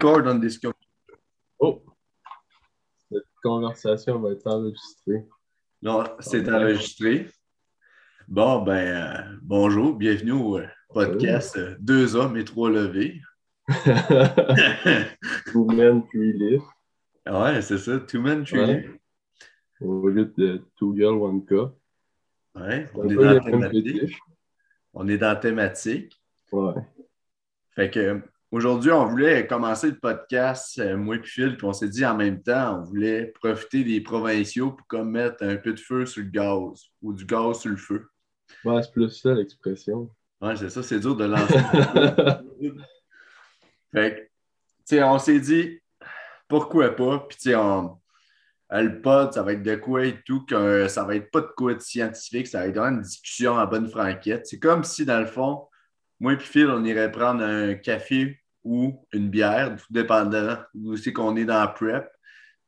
record on this Oh! Cette conversation va être enregistrée. Non, c'est enregistré. Bon, ben, euh, bonjour, bienvenue au euh, podcast euh, Deux hommes et trois levées. Two men, three lift. Ouais, c'est ça, two men, three Ouais. lift. Au lieu de two girls, one cup. Ouais, on est dans la thématique. On est dans la thématique. Ouais. Fait que aujourd'hui, on voulait commencer le podcast, euh, moi et Phil, puis on s'est dit en même temps, on voulait profiter des provinciaux pour comme mettre un peu de feu sur le gaz ou du gaz sur le feu. Ouais, c'est plus ça l'expression. Ouais, c'est ça, c'est dur de lancer. fait que, tu sais, on s'est dit, pourquoi pas? Puis, tu sais, on- euh, le pod, ça va être de quoi et tout, que ça va être pas de quoi de scientifique, ça va être vraiment une discussion en bonne franquette. C'est comme si, dans le fond, moi et Phil, on irait prendre un café ou une bière, tout dépendant d'où c'est qu'on est dans la prep.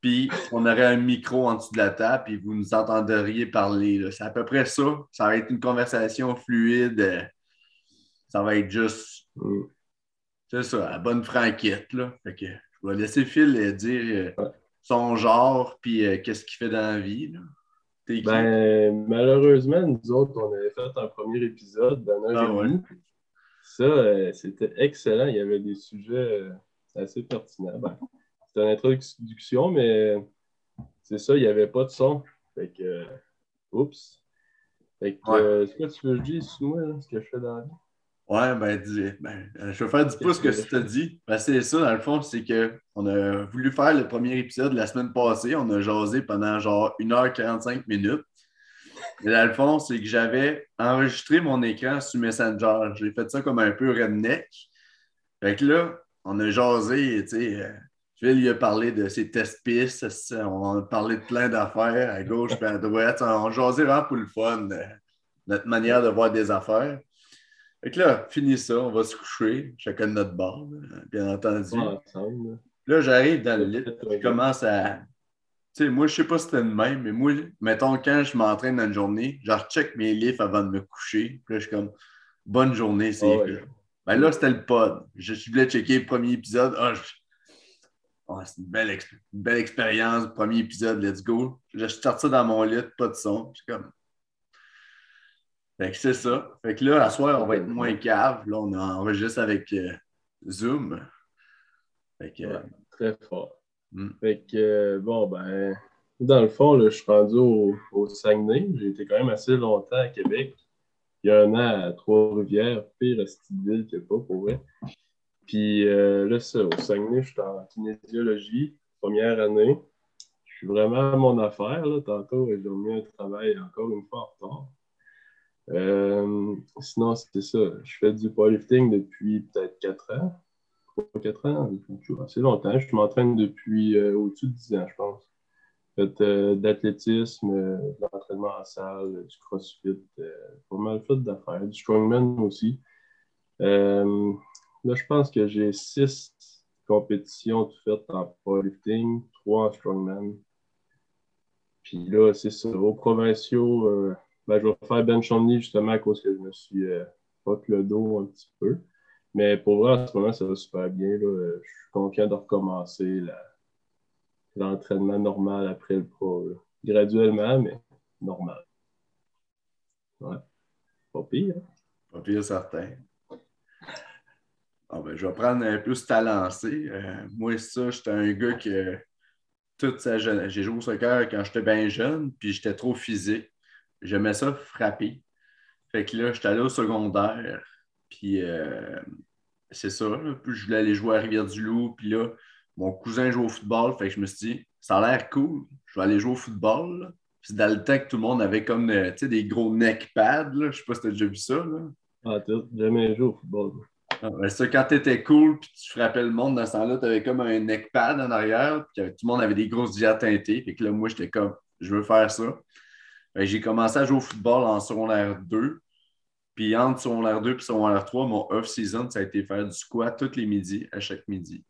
Puis, on aurait un micro en dessous de la table, puis vous nous entendriez parler. là. C'est à peu près ça. Ça va être une conversation fluide. Ça va être juste, Mm. c'est ça, à bonne franquette. Là. Fait que je vais laisser Phil euh, dire euh, son genre, puis euh, qu'est-ce qu'il fait dans la vie. là. Ben, malheureusement, nous autres, on avait fait un premier épisode d'un heure Ah et ouais. Ça, euh, c'était excellent. Il y avait des sujets euh, assez pertinents. Ben, c'était une introduction, mais c'est ça, il n'y avait pas de son. Fait que, euh, oups. Fait que, Ouais. euh, c'est quoi tu veux que je dise moi, là, ce que je fais dans la vie? Ouais, ben, dis- ben, euh, je vais faire du pouce ce que tu t'as dit. Ben, c'est ça, dans le fond, c'est qu'on a voulu faire le premier épisode la semaine passée. On a jasé pendant genre 1h45 minutes. Et dans le fond, c'est que j'avais enregistré mon écran sur Messenger. J'ai fait ça comme un peu redneck. Fait que là, on a jasé, tu sais. euh, Phil, il a parlé de ses test pistes. On a parlé de plein d'affaires à gauche et à droite. On a jasé vraiment pour le fun, de notre manière de voir des affaires. Fait que là, fini ça, on va se coucher, chacun de notre bord, bien entendu. Là, j'arrive dans le lit, je commence à. Sais, moi, je sais pas si c'était le même, mais moi, mettons, quand je m'entraîne dans une journée, je recheck mes livres avant de me coucher. Puis là, je suis comme, bonne journée, c'est. Ouais. Ben là, c'était le pod. Je, je voulais checker le premier épisode. Ah, je- Ah, c'est une belle, exp- une belle expérience, premier épisode, let's go. Je suis sorti dans mon lit, pas de son. Je suis comme. Fait que c'est ça. Fait que là, à soir, on va être moins cave. Là, on enregistre avec euh, Zoom. Fait que. Ouais, très fort. Mm. Fait que, euh, bon, ben, dans le fond, là, je suis rendu au, au Saguenay. J'ai été quand même assez longtemps à Québec. Il y a un an à Trois-Rivières, pire à cette ville a pas pour vrai. Puis euh, là, ça, au Saguenay, je suis en kinésiologie, première année. Je suis vraiment à mon affaire. Là. Tantôt, j'ai remis un travail encore une fois en retard. Euh, sinon, c'était ça. Je fais du powerlifting depuis peut-être 4 ans. 4 ans, depuis assez longtemps. Je m'entraîne depuis euh, au-dessus de 10 ans, je pense. Euh, d'athlétisme, euh, de l'entraînement en salle, du crossfit, pas mal fait d'affaires, du strongman aussi. Là, je pense que j'ai 6 compétitions faites en powerlifting, 3 en strongman. Puis là, c'est ça. Aux provinciaux, ben, je vais faire bench only justement à cause que je me suis fuck le dos un petit peu. Mais pour vrai, en ce moment, ça va super bien. là. Euh, Je suis confiant de recommencer l'entraînement normal après le pro. Graduellement, mais normal. Ouais. Pas pire. hein? Pas pire certain. Ah ben, je vais prendre un plus ta lancée. Euh, moi, ça, j'étais un gars que toute sa jeunesse. J'ai joué au soccer quand j'étais bien jeune, puis j'étais trop physique. J'aimais ça frapper. Fait que là, j'étais allé au secondaire, puis euh, c'est ça. là. Puis je voulais aller jouer à Rivière-du-Loup, puis là, mon cousin joue au football, fait que je me suis dit, ça a l'air cool, je vais aller jouer au football. là. Puis dans le temps que tout le monde avait comme euh, des gros neck pads, là. je sais pas si tu as déjà vu ça. Là. Ah, t'as jamais joué au football. Ah, ben ça, quand t'étais cool puis tu frappais le monde dans ce temps-là, t'avais comme un neck pad en arrière, puis tout le monde avait des grosses diades teintées. Fait que là, moi, j'étais comme, je veux faire ça. J'ai commencé à jouer au football en secondaire 2. Puis entre secondaire 2 et secondaire 3, mon off-season, ça a été faire du squat tous les midis, à chaque midi.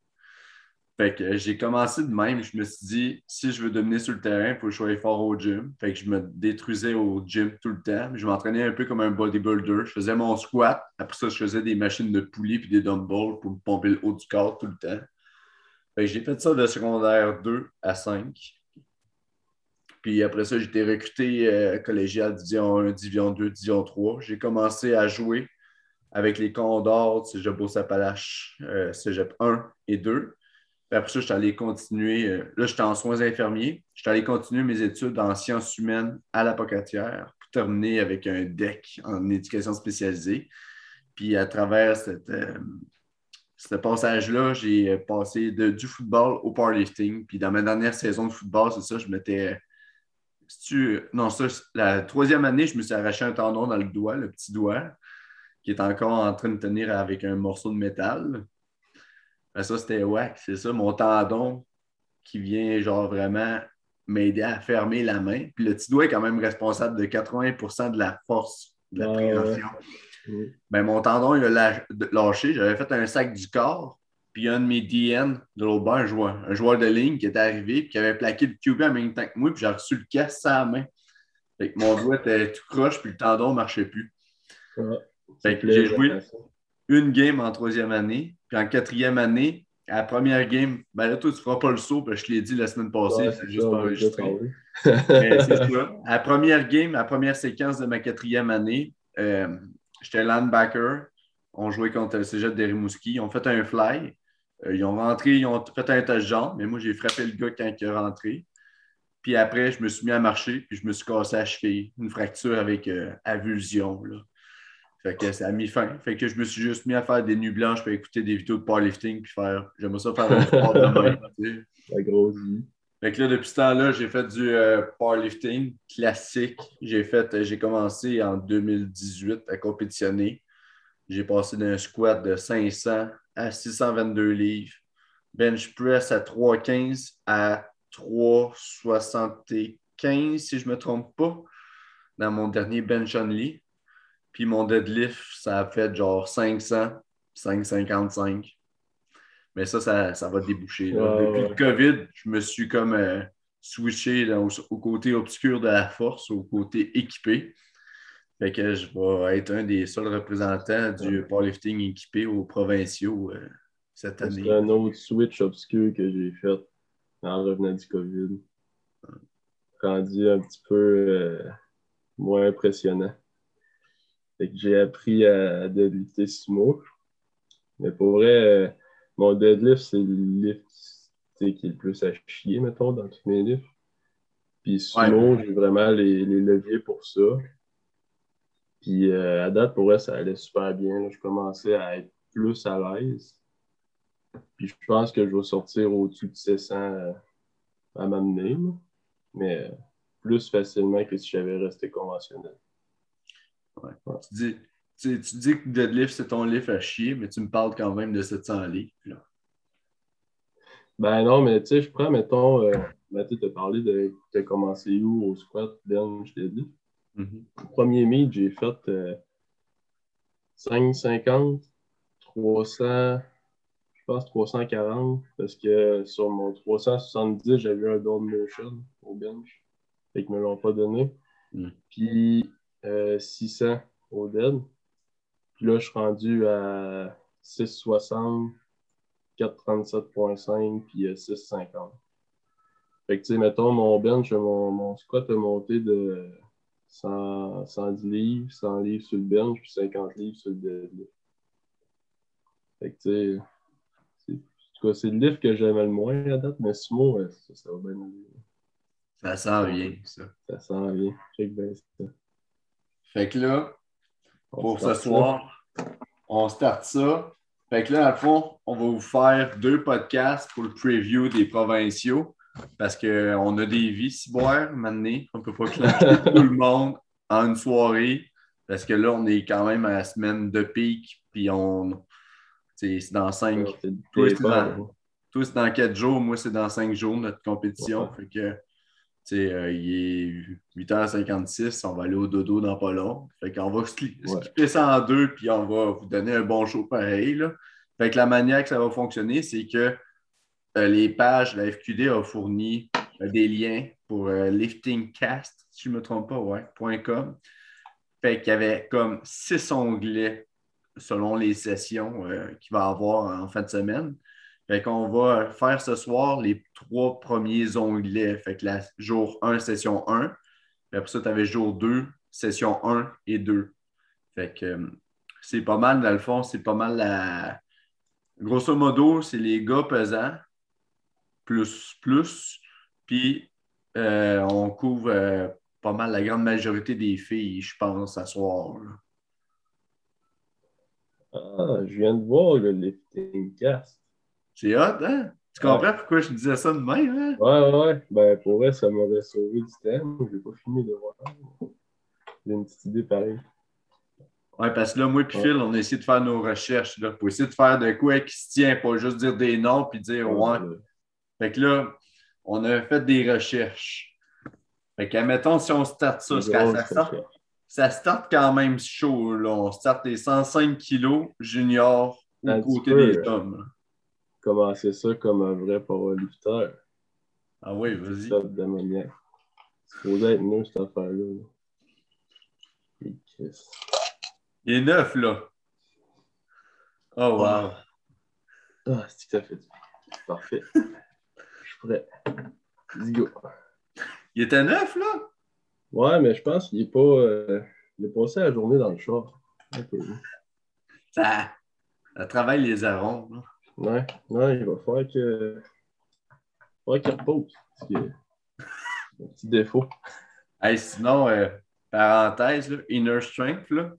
Fait que j'ai commencé de même. Je me suis dit, si je veux dominer sur le terrain, il faut que je sois fort au gym. Fait que je me détruisais au gym tout le temps. Je m'entraînais un peu comme un bodybuilder. Je faisais mon squat. Après ça, je faisais des machines de poulie puis des dumbbells pour me pomper le haut du corps tout le temps. j'ai fait ça de secondaire 2 à 5. Puis après ça, j'ai été recruté euh, collégial Division 1, Division 2, Division 3. J'ai commencé à jouer avec les Condors, Cégep Beauce-Appalaches, euh, Cégep 1 et 2. Puis après ça, je suis allé continuer. Euh, là, j'étais en soins infirmiers. Je suis allé continuer mes études en sciences humaines à la Pocatière pour terminer avec un DEC en éducation spécialisée. Puis à travers ce passage-là, j'ai passé de, du football au powerlifting. Puis dans ma dernière saison de football, c'est ça, je m'étais non, ça, la troisième année, je me suis arraché un tendon dans le doigt, le petit doigt, qui est encore en train de tenir avec un morceau de métal. Ben, ça, c'était wack, c'est ça, mon tendon qui vient genre vraiment m'aider à fermer la main. Puis le petit doigt est quand même responsable de 80% de la force de la préhension. Ben, mon tendon, il a lâché. J'avais fait un sac du corps. Puis un de mes DN de l'autre bord, un joueur, un joueur de ligne qui était arrivé et qui avait plaqué le QB en même temps que moi, puis j'ai reçu le casse à la main. Fait que mon doigt était tout croche, puis le tendon ne marchait plus. fait que j'ai joué une game en troisième année, puis en quatrième année, à la première game, ben là, toi, tu ne feras pas le saut, parce que je l'ai dit la semaine passée, c'est juste pas enregistré. c'est ça. À la première game, à la première séquence de ma quatrième année, euh, j'étais linebacker. On jouait contre le cégep de Rimouski. On fait un fly. Euh, ils ont rentré, ils ont fait un test de mais moi, j'ai frappé le gars quand il est rentré. Puis après, je me suis mis à marcher, puis je me suis cassé la cheville, une fracture avec euh, avulsion. Là. Fait que ça a mis fin. Fait que je me suis juste mis à faire des nuits blanches pour écouter des vidéos de powerlifting, puis faire. J'aimerais ça faire un sport de main. La grosse vie. Fait que là, depuis ce temps-là, j'ai fait du euh, powerlifting classique. J'ai fait, j'ai commencé en 2018 à compétitionner. J'ai passé d'un squat de 500 à 622 livres, bench press à 315 à 375, si je ne me trompe pas, dans mon dernier bench only. Puis mon deadlift, ça a fait genre 500, 555. Mais ça, ça, va déboucher. Depuis le COVID, je me suis comme euh, switché au, côté obscur de la force, au côté équipé. Fait que je vais être un des seuls représentants du powerlifting équipé aux provinciaux euh, cette année. C'est un autre switch obscur que j'ai fait en revenant du COVID. Rendu un petit peu euh, moins impressionnant. Fait que j'ai appris à deadlifter sumo. Mais pour vrai, euh, mon deadlift, c'est le lift qui est le plus à chier, mettons, dans tous mes lifts. Puis sumo, j'ai vraiment les, les leviers pour ça. Puis euh, à date, pour eux, ça allait super bien. Je commençais à être plus à l'aise. Puis je pense que je vais sortir au-dessus de 600 euh, à m'amener, mais euh, plus facilement que si j'avais resté conventionnel. Ouais. Tu, dis, tu, dis que deadlift, c'est ton lift à chier, mais tu me parles quand même de 700 livres. Là. Ben non, mais tu sais, je prends, mettons, Mathieu t'a parlé de, de commencer où au squat, je t'ai dit. Mhm. Premier meet, j'ai fait 550, 300, je pense 340, parce que sur mon 370, j'avais un down motion au bench. Fait qu'ils ne me l'ont pas donné. Mhm. Puis 600 euh, au dead. Puis là, je suis rendu à 660, 437.5, puis 650. Fait que, tu sais, mettons, mon bench, mon, mon squat a monté de 110 livres, 100 livres sur le bench, puis 50 livres sur le deadlift. Fait que, tu sais, c'est le livre que j'aimais le moins à date, mais sumo, ça, ça va bien aller. Ça sent bien, ça. Ça sent bien. Check bien ça. Fait que là, pour ce soir, on start ça. Fait que là, à fond, on va vous faire deux podcasts pour le preview des provinciaux. Parce qu'on a des vies, si boire, maintenant. On ne peut pas clasher tout le monde en une soirée. Parce que là, on est quand même à la semaine de pic. Puis on. C'est dans cinq. Toi, c'est dans, quatre jours. Moi, c'est dans cinq jours, notre compétition. Fait que. Euh, il est 8h56, on va aller au dodo dans pas long. Fait qu'on va skipper ça en deux, puis on va vous donner un bon show pareil. Là. Fait que la manière que ça va fonctionner, c'est que les pages, la FQD a fourni euh, des liens pour euh, liftingcast, si je ne me trompe pas, ouais, .com. Fait qu'il y avait comme six onglets selon les sessions qu'il va avoir en fin de semaine. Fait qu'on va faire ce soir les trois premiers onglets. Fait que la jour 1, session 1. Puis après ça, tu avais jour 2, session 1 et 2. Fait que euh, c'est pas mal, dans le fond, c'est pas mal la. Grosso modo, c'est les gars pesants, plus, plus. Puis euh, on couvre euh, pas mal la grande majorité des filles, je pense, à soir. là. Ah, je viens de voir le lifting cast. C'est hot, hein? Tu comprends pourquoi je disais ça de même, hein? Ouais, ouais. Ben, pour vrai, ça m'aurait sauvé du. Je n'ai pas fini de voir. J'ai une petite idée pareille. Ouais, parce que là, moi et Ouais. Phil, on a essayé de faire nos recherches là, pour essayer de faire de quoi qui se tient, pas juste dire des noms puis dire ouais. Fait que là, on a fait des recherches. Fait que, admettons, si on starte ça, ça, start, ça start quand même chaud. Là. On start les 105 kilos juniors au côté peu, des hommes. Commencer ça comme un vrai powerlifter? Ah oui, vas-y. C'est supposé être mieux, cette affaire-là. Il est neuf, là. Oh, wow. Ah, c'est que ça fait du. Parfait. Prêt. Let's go. Il était neuf, là? Ouais, mais je pense qu'il est pas. euh, il a passé la journée dans le char. Ça, ça travaille les arômes. là. Ouais, ouais, il va falloir que. Il va falloir qu'il repose. Que... Un petit défaut. Hey, sinon, euh, parenthèse, là, Inner Strength, là,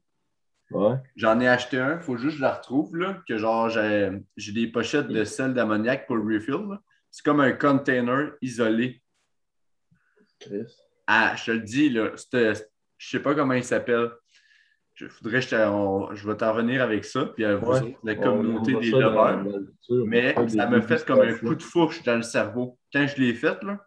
Ouais. j'en ai acheté un. faut juste que je la retrouve. Là, que genre, j'ai j'ai des pochettes de sel d'ammoniac pour le refill. là. C'est comme un container isolé. Chris. Ah, je te le dis, là, c'était- je sais pas comment il s'appelle. Je, que je, on- je vais t'en revenir avec ça. Puis à vous Ouais. la communauté des lovers. Mais ça m'a fait comme un coup de fourche dans le cerveau. Quand je l'ai fait, là,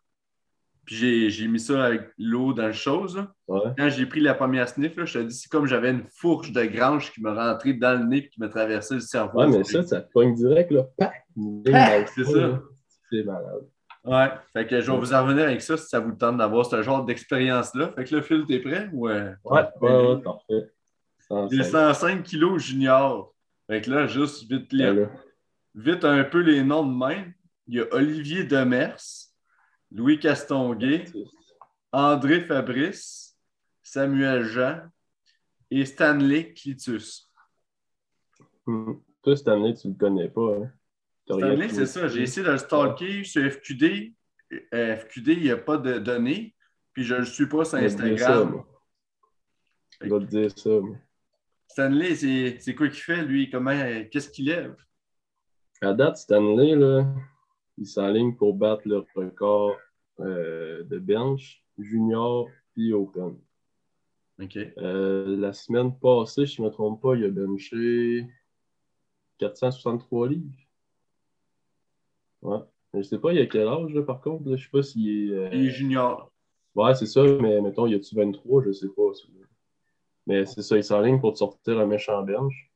puis j'ai, mis ça avec l'eau dans le chose. Ouais. quand j'ai pris la première sniff, là, je te dis, c'est comme j'avais une fourche de grange qui me rentrait dans le nez et qui me traversait le cerveau. Ouais, mais ça, ça te pogne direct, là. Pac! C'est ça. C'est malade. Ouais, fait que je vais vous en revenir avec ça si ça vous tente d'avoir ce genre d'expérience-là. Fait que là, Phil, t'es prêt? ou, euh, Ouais, ouais, ouais, parfait. Les 105. 105 kilos junior. Fait que là, juste vite, les- vite un peu les noms de même. Il y a Olivier Demers, Louis Castonguay, André Fabrice, Samuel Jean et Stanley Clitus. Hum. Toi, année, tu le connais pas, hein? Stanley, c'est ça. J'ai essayé de le stalker sur FQD. Euh, FQD, il n'y a pas de données. Puis je ne le suis pas sur Instagram. Je vais te dire ça, moi. Stanley, c'est quoi qu'il fait, lui? Comment, qu'est-ce qu'il lève? À date, Stanley, là, il s'enligne pour battre le record euh, de bench, junior puis open. OK. Euh, la semaine passée, je ne me trompe pas, il a benché 463 livres. Ouais. Je sais pas, il a quel âge, là, par contre. Je sais pas s'il est. euh, Il est junior. Ouais, c'est ça, mais mettons, il a-tu 23, je sais pas. ça. Mais c'est ça, il s'enligne pour te sortir un méchant bench.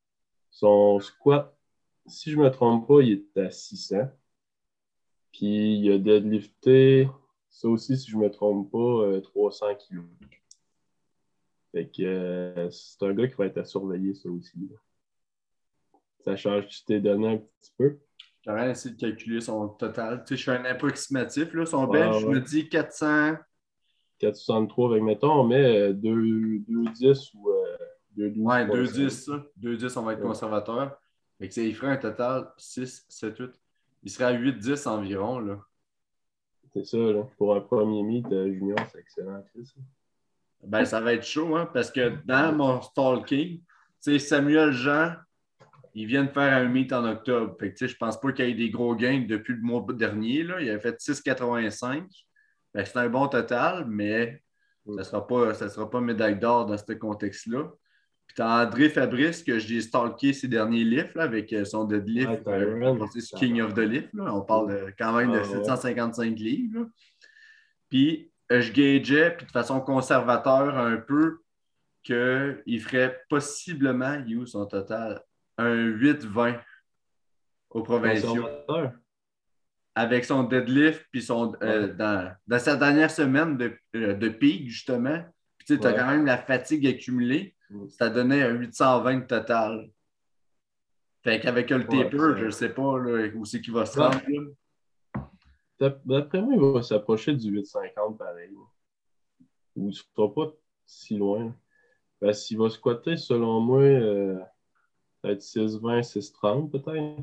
Son squat, si je me trompe pas, il est à 600. Puis il a deadlifté, ça aussi, si je me trompe pas, euh, 300 kilos. Fait que euh, c'est un gars qui va être à surveiller, ça aussi. là. Ça change, tu t'es donné un petit peu? J'aurais essayé de calculer son total. Tu sais, je suis un approximatif. Là. Son Ouais, bench, je ouais. me dis 400. 463 avec, mettons, on met euh, 210 ou euh, 212. Ouais, 300. 2,10, ça. 2,10, on va être Ouais. conservateur. Fait que, ça, il ferait un total 6, 7, 8. Il serait à 8-10 environ. Là. C'est ça, là. Pour un premier meet euh, junior, c'est excellent. Ben, ça va être chaud, hein, parce que dans mon stalking, tu sais, Samuel Jean, il vient de faire un meet en octobre. Fait que, je pense pas qu'il y ait des gros gains depuis le mois dernier. Là. Il a fait 6,85. Ben, c'est un bon total, mais ça ne sera, pas- ça sera pas médaille d'or dans ce contexte-là. Puis tu as André Fabrice, que j'ai stalké ses derniers livres là, avec euh, son deadlift. Ouais, euh, King of the Lift. là. On parle de- quand même de Ah, ouais. 755 livres. là. Puis euh, je gageais, puis de façon conservateur un peu, qu'il ferait possiblement, où son total, un 8-20 au provinciaux avec son deadlift, puis son, euh, Ouais. dans, dans sa dernière semaine de, euh, de pic, justement. Puis tu as Ouais. quand même la fatigue accumulée. Ça donnait un 820 total. Fait qu'avec le taper, je sais pas là, où c'est qu'il va se rendre. D'après moi, il va s'approcher du 8,50 pareil. Ou il ne sera pas si loin. Parce qu'il va squatter, selon moi, euh, peut-être 6,20, 6,30 peut-être.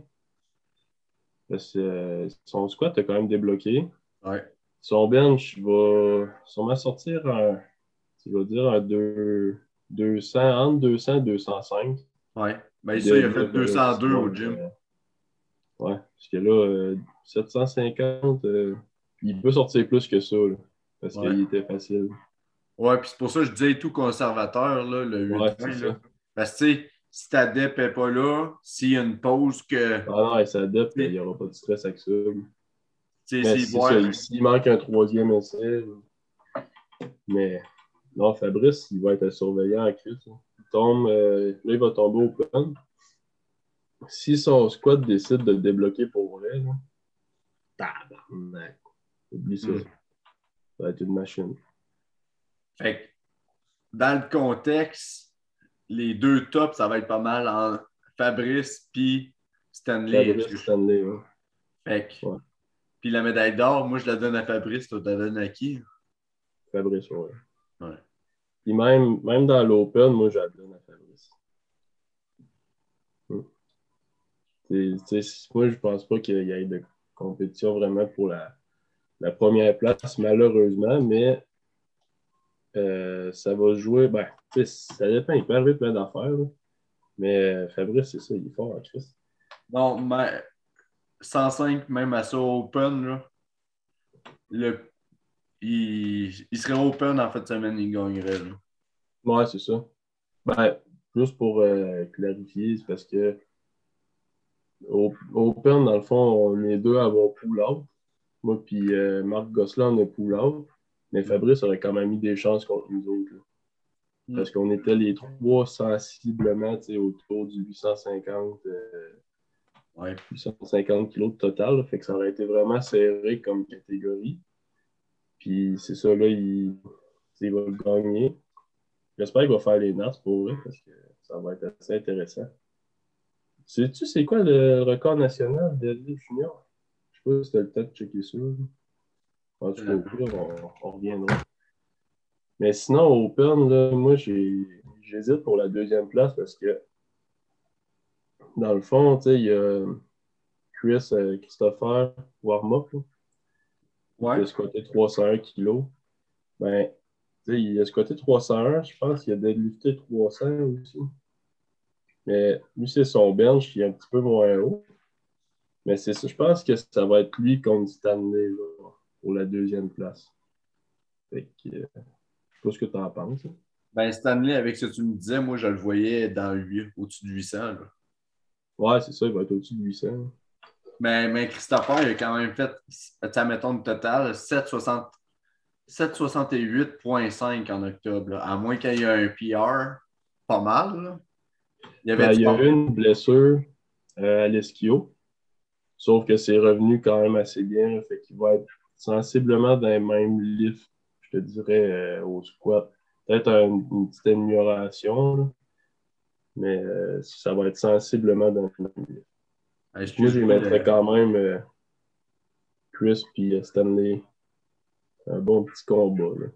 Parce que euh, son squat a quand même débloqué. Ouais. Son bench va sûrement sortir un, je vais dire, un 2, 200, entre 200 et 205. Ouais. Ben, ça, il a fait Deadlift, 202 au euh, gym. euh, ouais, parce que là, euh, 750, euh, il peut sortir plus que ça, là, parce Ouais. qu'il était facile. Ouais, puis c'est pour ça que je disais tout conservateur, là, le 8 Ouais. Parce que, tu sais, si ta dep n'est pas là, s'il y a une pause que, Ah non, avec sa depth, il n'y aura pas de stress avec ça. Mais s'il ça, s'il manque un troisième essai. Mais non, Fabrice, il va être surveillant à Chris. hein. Il tombe, euh, là, il va tomber au open. Si son squad décide de le débloquer pour vrai, là, tabarnak. Oublie ça. Mm. Ça va être une machine. Fait que, dans le contexte, les deux tops, ça va être pas mal en Fabrice puis Stanley. Fabrice Stanley, ouais. Fait que, Ouais. puis la médaille d'or, moi, je la donne à Fabrice, toi, tu la donnes à qui? Fabrice, ouais. Ouais. Puis même, même dans l'Open, moi, je la donne à Fabrice. Hmm. Moi, je pense pas qu'il y ait de compétition vraiment pour la, la première place, malheureusement, mais euh, ça va jouer. Ben, ça dépend, il peut arriver plein d'affaires. Mais euh, Fabrice, c'est ça, il est fort en Christ. Non, mais 105, même à ça, open, là, le, il, il serait open en fin de semaine, il gagnerait. Là. Ouais, c'est ça. Ben, juste pour euh, clarifier, c'est parce que Open, dans le fond, on est deux à avoir pull out. Moi puis euh, Marc Gosselin, on a pull out. Mais Fabrice aurait quand même eu des chances contre nous autres. là. Mm. Parce qu'on était les trois sensiblement autour du 850, euh, Ouais. 850 kilos de total. là. fait que ça aurait été vraiment serré comme catégorie. Puis c'est ça, là, il, il va le gagner. J'espère qu'il va faire les Nats pour vrai, parce que ça va être assez intéressant. Sais-tu c'est quoi le record national de Junior? Je sais pas si t'as le temps de checker ça. Au pire, on, on reviendra. Mais sinon, au Open, là, moi, j'hésite pour la deuxième place parce que, dans le fond, tu sais, il y a Chris euh, Christopher Warmuck, là, qui Ouais. a squatté 301 kilos. Ben, tu sais, il a squatté 301, je pense qu'il a deadlifté 300 aussi. Mais lui, c'est son bench qui est un petit peu moins haut. Mais c'est ça, je pense que ça va être lui contre Stanley là, pour la deuxième place. Fait que, euh, je sais pas ce que tu en penses. hein. Ben, Stanley, avec ce que tu me disais, moi, je le voyais dans le 8, au-dessus de 800. Là. Ouais, c'est ça, il va être au-dessus de 800. Mais, mais Christopher, il a quand même fait, tu mettons, le total, 760 768,5 en octobre. là. À moins qu'il y ait un PR, pas mal. là. Il y avait Ben, du il y a eu une blessure euh, à l'esquio. Sauf que c'est revenu quand même assez bien. là, fait qu'il va être sensiblement dans les mêmes lifts, je te dirais, euh, au squat. Peut-être un- une petite amélioration. là. Mais euh, ça va être sensiblement dans les mêmes lifts. Ah, Moi, je mettrais le- quand même euh, Chris et Stanley. Un bon petit combat. Là.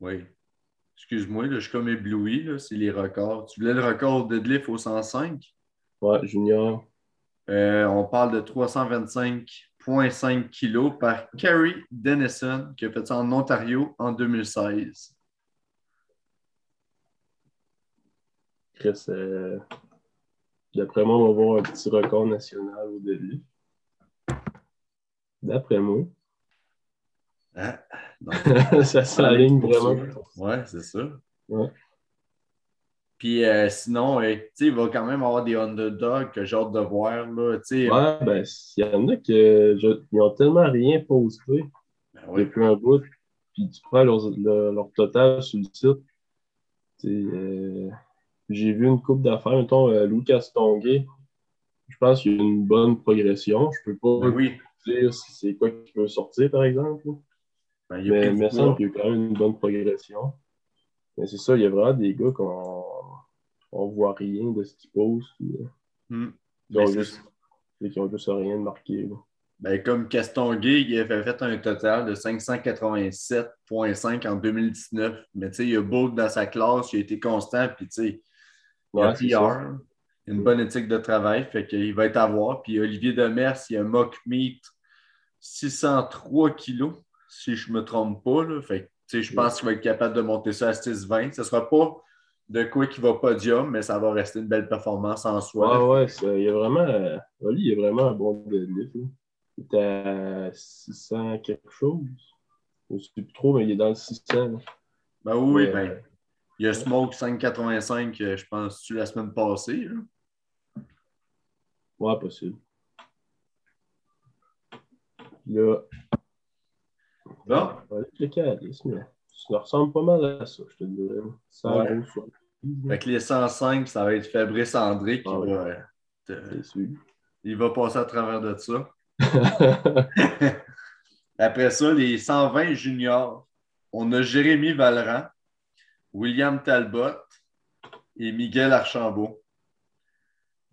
Oui. Excuse-moi, je suis comme ébloui, c'est les records. Tu voulais le record de deadlift au 105? Ouais, Junior. Euh, on parle de 325,5 kilos par Carrie Dennison, qui a fait ça en Ontario en 2016. Chris, euh, d'après moi, on va voir un petit record national au deadlift. D'après moi. Donc, ça s'aligne vraiment. Ouais, c'est ça. Ouais. Puis euh, sinon, euh, il va quand même avoir des underdogs que j'ai hâte de voir. Là. Ouais, ben, il y en a qui ils ont tellement rien posté Ben oui. depuis un bout. Puis tu prends leur, leur- leur total sur le site. Euh, J'ai vu une coupe d'affaires, mettons, euh, Lucas Tonguay. Je pense qu'il y a une bonne progression. Je peux pas Ben oui. dire si c'est quoi qui peut sortir, par exemple. Ben, il y a Mais pris il me semble qu'il y a quand même une bonne progression. Mais c'est ça, il y a vraiment des gars qu'on on voit rien de ce qu'ils posent. puis, euh, Hmm. Ils ont juste, ils ont juste rien de marqué. Ben, comme Caston Gay, il avait fait un total de 587,5 en 2019. Mais tu sais, il y a Bolt dans sa classe, il a été constant, puis tu sais, il a une bonne éthique de travail, fait qu'il va être à voir. Puis Olivier Demers, il a mock meat 603 kilos, si je ne me trompe pas. Là. Fait je pense qu'il va être capable de monter ça à 620. Ce ne sera pas de quoi qui va podium, mais ça va rester une belle performance en soi. Ah ouais, il est vraiment. Euh, il est vraiment un bon deadlift. Il est à 600 quelque chose. Je ne sais plus trop, mais il est dans le 600. Ben oui, ben, il y a Smoke 585, euh, je pense, la semaine passée. Là? Ouais, possible. Là. Le charisme, ça ressemble pas mal à ça, je te dirais. Ça ouais. Avec les 105, ça va être Fabrice André qui ah va. Il va passer à travers de ça. Après ça, les 120 juniors, on a Jérémy Valran, William Talbot et Miguel Archambault.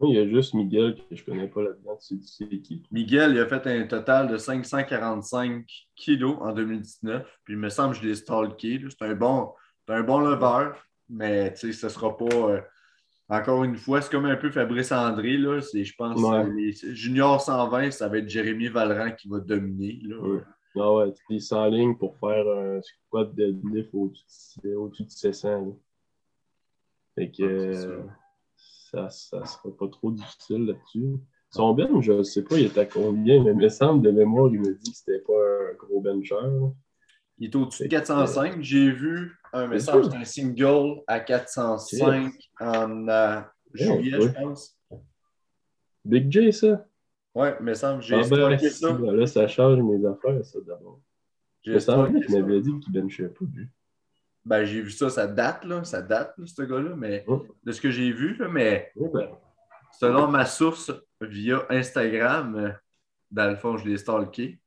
Il y a juste Miguel que je ne connais pas là-dedans. Miguel, il a fait un total de 545 kilos en 2019. Puis il me semble que je l'ai stalké. C'est un bon, un bon lever, mais ce ne sera pas. Euh, encore une fois, c'est comme un peu Fabrice André. Là. Je pense que les juniors 120, ça va être Jérémy Valran qui va dominer. Là. Ah ouais, tu es ligne pour faire un squat deadlift au-dessus au de 700. Fait que ça, ça sera pas trop difficil là-dessus. Son bench, je ne sais pas, il est à combien, mais il me semble de mémoire, il me dit que c'était pas un gros bencher. Il est au-dessus de 405. J'ai vu un message d'un single à 405 en euh, juillet, je pense. Big J, ça? Ouais, mais ça, j'ai ah ben, ça. là, ça change mes affaires, ça, d'abord. Je je m'avais dit qu'il benchait pas, lui. Ben, j'ai vu ça, ça date, là. Ça date, ce gars-là, mais de ce que j'ai vu, là, mais ben. selon ma source via Instagram, euh, dans le fond, je l'ai stalké.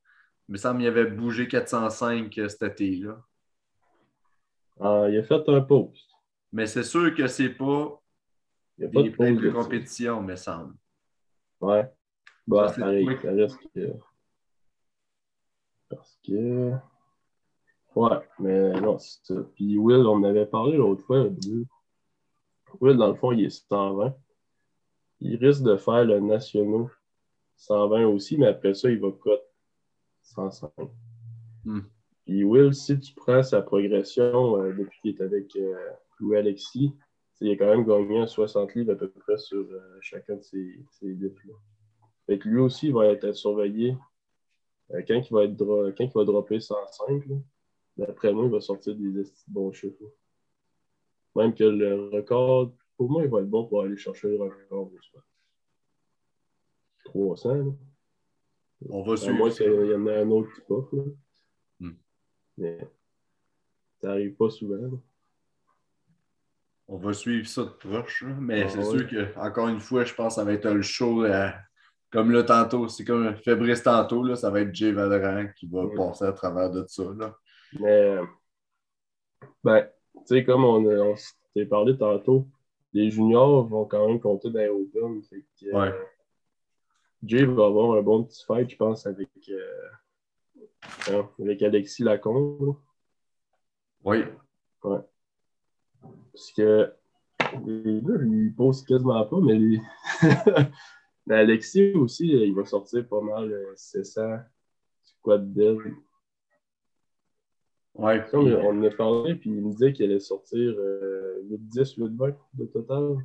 Il me semble qu'il avait bougé 405 euh, cet été-là. Ah, il a fait un post. Mais c'est sûr que c'est pas il y a pas des de, de compétition, me semble. Ouais. Bah, ça, ça reste que. Parce que. Ouais, mais non, c'est ça. Puis Will, on en avait parlé l'autre fois. Will, dans le fond, il est 120. Il risque de faire le national 120 aussi, mais après ça, il va cote 105. Hmm. Puis Will, si tu prends sa progression euh, depuis qu'il est avec euh, Louis Alexis, il a quand même gagné 60 livres à peu près sur euh, chacun de ses, ses là fait que lui aussi, il va être surveillé. Euh, quand, il va être quand il va dropper 105, d'après moi, il va sortir des bons chiffres. Même que le record, pour moi, il va être bon pour aller chercher le record. 300. On va suivre. Moi, il y en a un autre qui pop. Hmm. Mais ça n'arrive pas souvent. On va suivre ça de proche. Mais ah c'est sûr que, encore une fois, je pense que ça va être le show. Euh, comme là, tantôt, c'est comme Fabrice tantôt, là, ça va être Jay Valorant qui va passer à travers de ça. Là. Mais, ben, tu sais, comme on, on s'est parlé tantôt, les juniors vont quand même compter dans les Open. Que, ouais. Jay va avoir un bon petit fight, je pense, avec, euh, hein, avec Alexis Lacombe. Oui. Ouais. Parce que les gars, ils posent quasiment pas, mais les. Mais Alexis aussi, euh, il va sortir pas mal euh, c'est ça squad dev. Ouais. Comme on en a parlé, puis il me disait qu'il allait sortir 8-10, euh, 8-20 de total.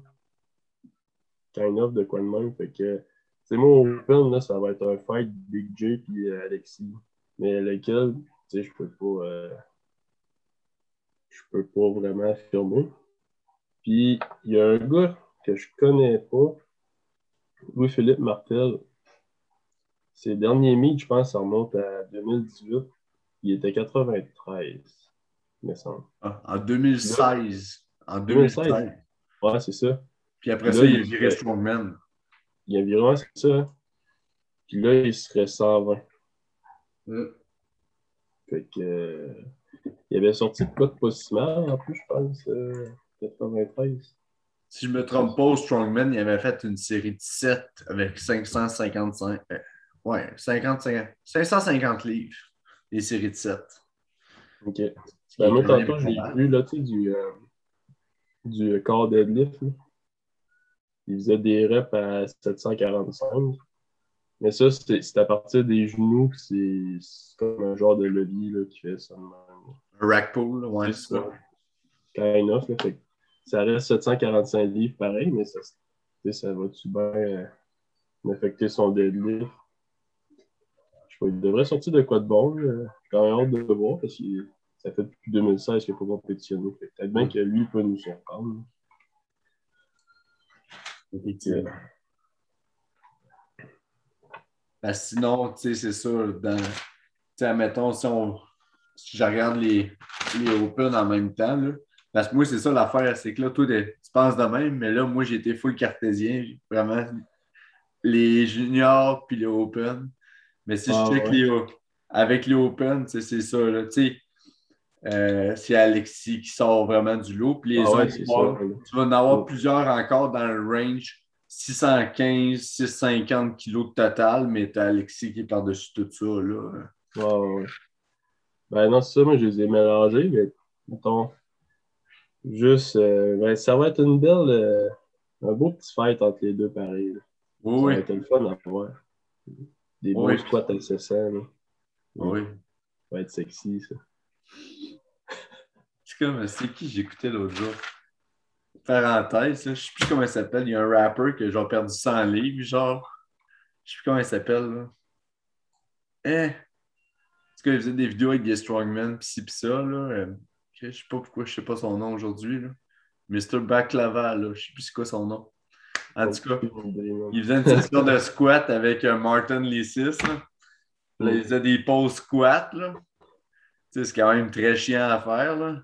Kind of de quoi de même. Fait que c'est mon open, là, ça va être un fight Big J puis Alexis. Mais lequel, tu sais, je peux pas. je peux pas vraiment affirmer. Puis il y a un gars que je connais pas Louis-Philippe Martel, ses derniers meets, je pense, ça remonte à 2018. Il était 93, il me semble. Ah, en 2016. En 2016. Ouais, c'est ça. Puis après ça, il a viré Strongman. Il a viré, c'est ça. Puis là, il serait 120. Mm. Fait que. Euh, il avait sorti de quoi de pas si mal, en plus, je pense. 93. Euh, si je me trompe pas, Strongman, il avait fait une série de 7 avec 555. euh, ouais, 50, 50 550 livres, des séries de 7. OK. Ben, moi, tantôt, j'ai vu là, tu sais, du, euh, du corps deadlift. là. Il faisait des reps à 745. Mais ça, c'est à partir des genoux que c'est comme un genre de levier là, qui fait ça. Un rack pull, ouais, c'est ça. Kind of, là, fait ça reste 745 livres pareil, mais ça, ça va-tu bien euh, affecter son deadlift? Il devrait sortir de quoi de bon. J'ai quand même hâte de le voir parce que ça fait depuis 2016 qu'il n'a pas compétitionné. Peut-être bien que lui peut nous surprendre. Effectivement. Ben, sinon, tu sais, c'est sûr, dans, admettons, si, on, si je regarde les, les Open en même temps, là, parce que moi, c'est ça l'affaire, c'est que là, toi, tu penses de même, mais là, moi, été full cartésien, vraiment les juniors puis les Open. Mais si Ah, je check ouais. les, avec les Open, tu c'est ça, là, tu euh, c'est Alexis qui sort vraiment du lot, puis les Ah autres, tu vas- tu en avoir plusieurs encore dans le range 615, 650 kilos de total, mais t'as Alexis qui est par-dessus tout ça. Là. Ouais. Ben non, c'est ça, moi je les ai mélangés, mais mettons, juste, euh, ben, ça va être une belle, euh, un beau petit fight entre les deux pareil. là. Ça va Oui, être le fun à voir. Des beaux Oui. squats incessants, là. oui. Ça va être sexy, ça. C'est comme, c'est qui j'écoutais l'autre jour? Parenthèse, là, je sais plus comment il s'appelle. Il y a un rapper que j'ai perdu 100 livres, genre. Je sais plus comment il s'appelle. Eh! Parce qu'il faisait des vidéos avec des strongmen, pis ci pis ça, là. Euh, Je sais pas pourquoi je sais pas son nom aujourd'hui, là. Mr. Baklava, là. Je sais plus c'est quoi son nom. En tout cas, il faisait une session de squat avec euh, Martin Lissis. Là. Il faisait des pauses squat. Là. C'est quand même très chiant à faire. Là.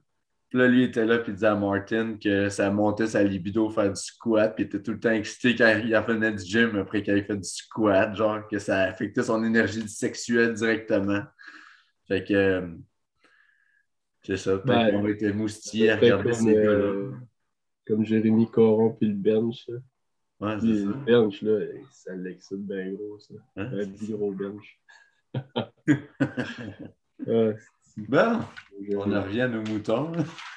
Puis là, lui, il était là puis il disait à Martin que ça montait sa libido faire du squat. Puis il était tout le temps excité quand il revenait du gym après qu'il avait fait du squat. Genre que ça affectait son énergie sexuelle directement. Fait que euh, c'est ça. Peut-être qu'on était moustillés à regarder comme, ces gars-là. euh, comme Jérémy Coron puis le bench. Là. Ouais, c'est le bench, là, ça l'excite bien gros, ça. Hein? Un petit gros bench. Ah, c'est- Bon, on en revient à nos moutons.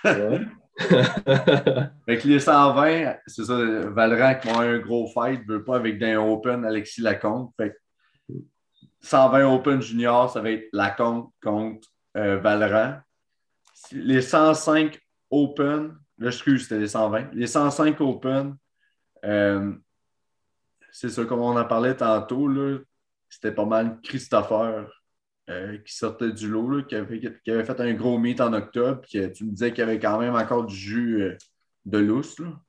Ouais. Fait que les 120, c'est ça, Valran qui a un gros fight, veut pas avec d'un Open Alexis Lacombe. Fait que 120 Open Junior, ça va être Lacombe contre euh, Valran. Les 105 Open, là, excuse, c'était les 120. Les 105 Open, euh, c'est ça, comme on en parlait tantôt, c'était pas mal Christopher euh, qui sortait du lot, là, qui, avait, qui avait fait un gros meet en octobre, puis tu me disais qu'il y avait quand même encore du jus euh, de lousse. Là.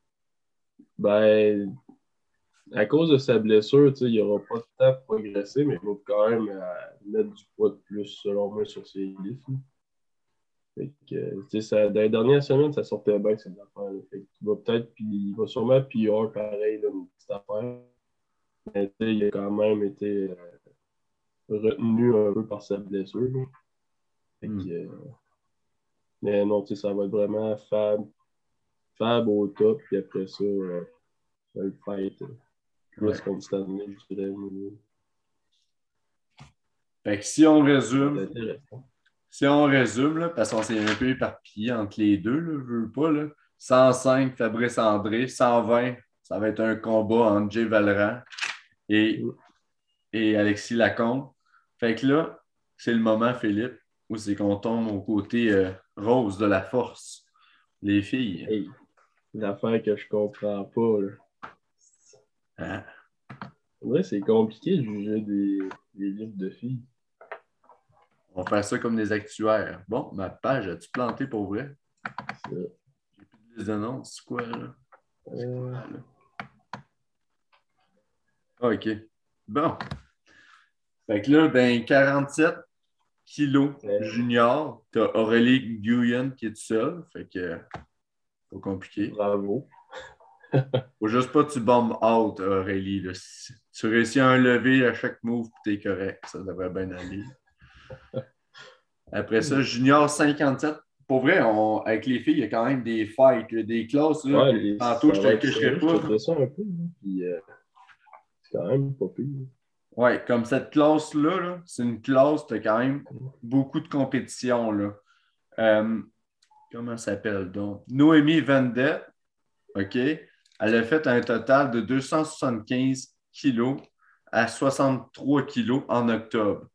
Ben, à cause de sa blessure, il n'aura pas de temps pour progresser, mais il va quand même mettre du poids de plus, selon moi, sur ses livres. Fait que, euh, tu sais, ça- dans les dernières semaines, ça sortait bien, cette affaire. Fait qu'il va peut-être, puis il va sûrement PR pareil, là, une petite affaire. Mais tu sais, il a quand même été euh, retenu un peu par sa blessure. Fait que, Hmm. euh, mais non, tu sais, ça va être vraiment Fab, Fab au top, puis après ça, euh, le fight. Plus Ouais. contre Stanley, je dirais. mais Fait que si on C'est résume, intéressant. Si on résume, là, parce qu'on s'est un peu éparpillé entre les deux, là, je veux pas, là. 105 Fabrice André, 120, ça va être un combat entre Jay Valran et, et Alexis Lacombe. Fait que là, c'est le moment, Philippe, où c'est qu'on tombe au côté euh, rose de la force. Les filles. Hey, l'affaire que je comprends pas, là. Hein? C'est compliqué de juger des, des livres de filles. On va faire ça comme des actuaires. Bon, ma page, as-tu planté pour vrai? Ça. J'ai plus de les annonces. C'est quoi, là? C'est Euh, quoi, là? Ah, OK. Bon. Fait que là, ben, 47 kilos junior. T'as Aurélie Guyen qui est tout seul. Fait que, pas compliqué. bravo. Faut juste pas que tu bombes out, Aurélie. là. Si tu réussis à un lever à chaque move, t'es correct. Ça devrait bien aller. Après ça, Junior 57, pour vrai, on, avec les filles, il y a quand même des fights, des classes. Là, Ouais, que les- tantôt, je ça te cacherai pas. Je te ferai ça un peu. là, Puis, euh, c'est quand même pas pire. Ouais, comme cette classe-là, là, c'est une classe, tu as quand même beaucoup de compétition. Là. Euh, comment ça s'appelle donc? Noémie Vendette, OK? Elle a fait un total de 275 kilos à 63 kilos en octobre.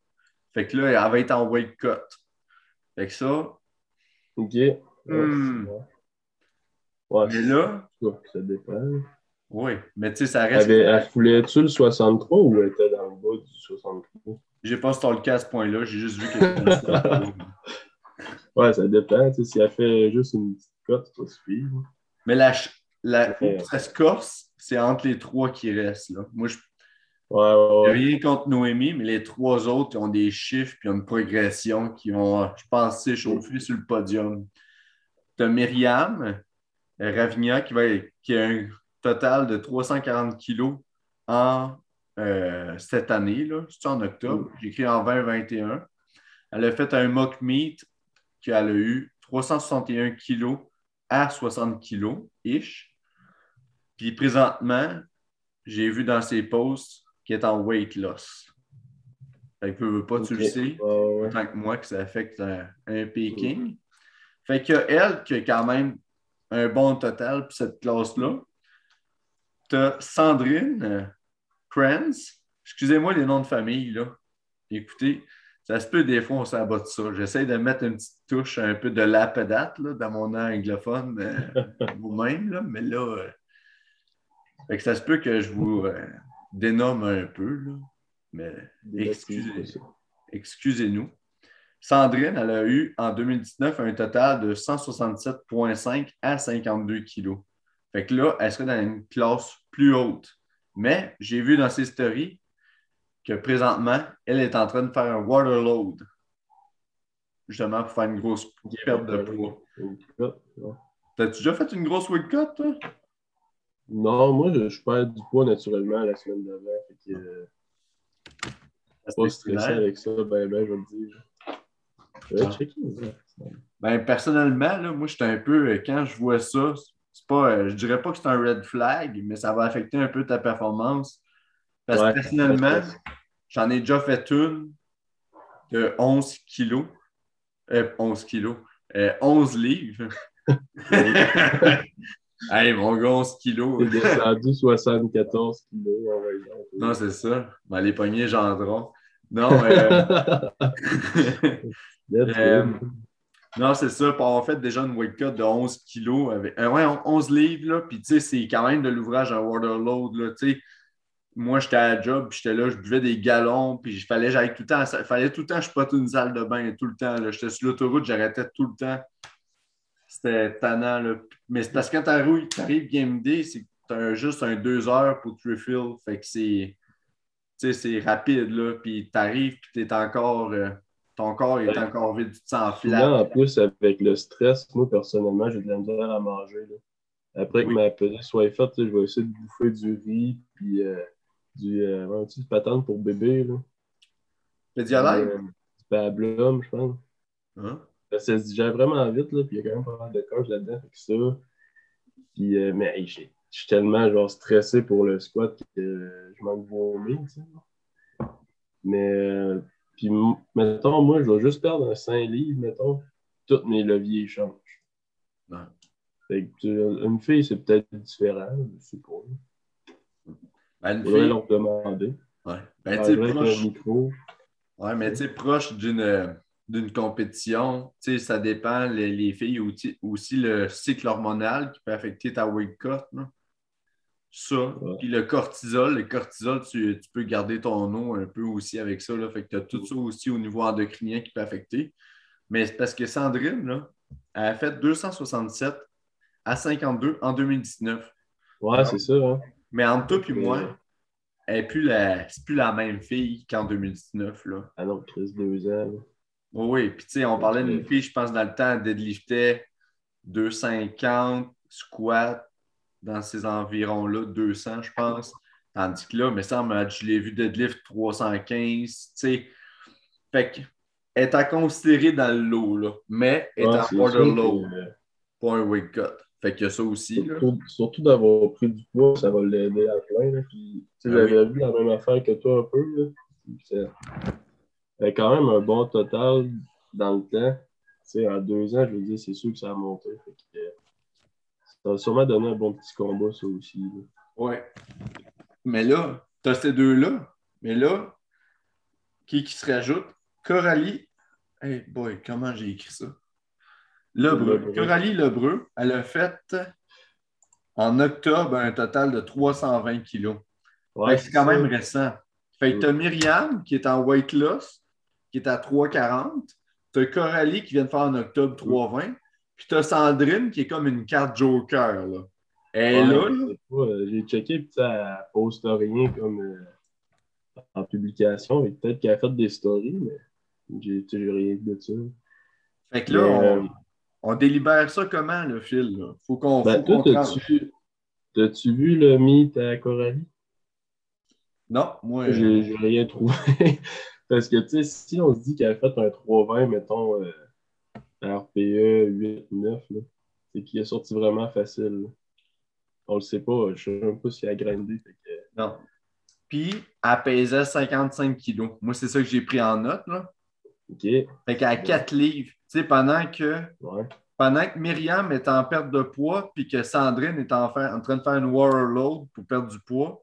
Fait que là, elle va être en weight cut. Fait que ça, OK. Ouais, Hmm. Ouais, mais là, ça dépend. oui, mais tu sais, ça reste. elle foulait-tu le 63 ou elle était dans le bas du 63? J'ai pas stalké à ce point-là, j'ai juste vu que c'était Ouais, ça dépend. Si elle fait juste une petite cote, ça suffit. Mais la, la, ça se corse, c'est entre les trois qui restent. Là. Moi, je Ouais, ouais, rien contre Noémie, mais les trois autres ont des chiffres et une progression qui vont, je pense, s'échauffer sur le podium. Tu as Myriam Ravigna qui, va, qui a un total de 340 kilos en, euh, cette année. C'est en octobre. J'ai écrit en 2021. Elle a fait un mock meet qu'elle a eu 361 kilos à 60 kilos, ish. Puis présentement, j'ai vu dans ses posts qu'elle est en weight loss. Fait que veux, veux pas, tu le sais, Ouais, ouais. autant que moi, que ça affecte un, un peaking. Fait que elle, qui a quand même un bon total pour cette classe-là, t'as Sandrine euh, Kranz. Excusez-moi les noms de famille, là. Écoutez, ça se peut des fois, on s'abat de ça. J'essaie de mettre une petite touche un peu de lapedate là, dans mon anglophone euh, vous-même, là, mais là, euh, fait que ça se peut que je vous euh, dénomme un peu, là, mais excusez, excusez-nous. Sandrine, elle a eu en 2019 un total de 167,5 à 52 kilos. Fait que là, elle serait dans une classe plus haute. Mais j'ai vu dans ses stories que présentement, elle est en train de faire un water load. Justement pour faire une grosse perte de poids. T'as-tu déjà fait une grosse weight cut, toi? Non, moi, je, je perds du poids naturellement la semaine d'avant. Fait que, euh, pas stressé avec ça, ben, ben, je vais te dire. Je vais Ah. checker. Ben, personnellement, là, moi, j'étais un peu, euh, quand je vois ça, c'est pas, euh, je dirais pas que c'est un red flag, mais ça va affecter un peu ta performance. Parce Ouais. que personnellement, j'en ai déjà fait une de 11 kilos. Euh, 11 kilos. Euh, 11 livres. hey, mon gars, 11 kilos. T'es descendu 74 kilos. Non, c'est ça. Ben, les poignets gendrons. Non, euh. Euh, Non, c'est ça. Puis On fait déjà une weight cut de 11 kilos. Avec... euh, ouais, 11 livres. Là. Puis, tu sais, c'est quand même de l'ouvrage à waterload. Là. Tu sais, moi, j'étais à la job, puis j'étais là, je buvais des galons, puis il fallait j'aille tout le temps. Il fallait tout le temps je pote une salle de bain, tout le temps. J'étais sur l'autoroute, j'arrêtais tout le temps. C'était tannant. Là. Mais c'est parce que quand t'arrives game day, c'est que t'as juste un deux heures pour te refill. Fait que c'est. C'est rapide, là. Puis t'arrives, puis t'es encore. euh, ton corps est Ouais. encore vide, tu te sens flat. en plus, avec le stress, moi, personnellement, j'ai de la misère à manger. là. Après que ma pesée soit faite, je vais essayer de bouffer du riz, puis euh, du, euh, on dit, du patente pour bébé. Là. Le dialogue? Euh, du pablum, je pense. Hein? Ça se digère vraiment vite, là, puis il y a quand même pas mal de coche là-dedans. Fait que ça. Puis, euh, mais hey, je suis tellement genre, stressé pour le squat que euh, je manque de vomir. tu sais. Mais, euh, puis, mettons, moi, je vais juste perdre un 5 livres, mettons, tous mes leviers changent. Ouais. Fait que, une fille, c'est peut-être différent, je sais pas. Ben, une Faudrait fille- leur demander. Ouais. Ben, tu proche, micro. ouais, mais tu sais, proche d'une, d'une compétition, tu sais, ça dépend, les, les filles, aussi, aussi le cycle hormonal qui peut affecter ta weight cut. là. Ça. Puis le cortisol, le cortisol, tu, tu peux garder ton eau un peu aussi avec ça. Là. Fait que tu as tout ça aussi au niveau endocrinien qui peut affecter. Mais c'est parce que Sandrine, là, elle a fait 267 à 52 en 2019. Ouais, c'est ça. Hein? Mais entre toi et moi, elle n'est plus, la... c'est plus la même fille qu'en 2019. Là. Ah non, Chris, deux ans. Oui, puis tu sais, on parlait d'une fille, je pense, dans le temps, elle deadliftait 250, squat, dans ces environs-là, 200, je pense. Tandis que là, mais ça, je l'ai vu deadlift 315, tu sais. Fait que, est à considérer dans le lot, là, mais est Ouais, en c'est border sûr low, que, euh, pas un weight cut. Fait qu'il y a ça aussi. Là. Surtout, surtout d'avoir pris du poids, ça va l'aider à plein. Ah j'avais vu la même affaire que toi un peu. Là. Puis, ça- ça a quand même un bon total dans le temps. Tu sais, en deux ans, je veux dire, c'est sûr que ça a monté. Que, euh, ça va sûrement donner un bon petit combat, ça aussi. là. Ouais. Mais là, tu as ces deux-là. Mais là, qui, qui se rajoute? Coralie. Hey boy, comment j'ai écrit ça? Lebreu. Lebreu. Coralie Lebreu, elle a fait en octobre un total de 320 kilos. Ouais, c'est quand ça. même récent. Fait que tu as Myriam qui est en weight loss, qui est à 3,40. Tu as Coralie qui vient de faire en octobre 3,20. Puis tu as Sandrine qui est comme une carte joker. Là. Elle Ouais, là, euh, J'ai checké, puis ça, poste rien comme euh, en publication. Et Peut-être qu'elle a fait des stories, mais j'ai rien de ça. Fait que là, Mais, euh, on, on délibère ça comment, le fil? Là? Faut qu'on Ben, faut toi, t'as-tu t'as-tu vu le meet à Coralie? Non, moi, J'ai j'ai rien trouvé. Parce que, tu sais, si on se dit qu'elle a fait un 320, mettons, euh, RPE 8-9, là, c'est qu'il est sorti vraiment facile. On le sait pas, je sais même pas s'il a grindé. fait que- non. Puis, elle pesait 55 kilos. Moi, c'est ça que j'ai pris en note. Là. OK, Fait qu'à 4 livres. Tu sais, pendant que, ouais. pendant que Myriam est en perte de poids, puis que Sandrine est en, en train de faire une Warlord pour perdre du poids,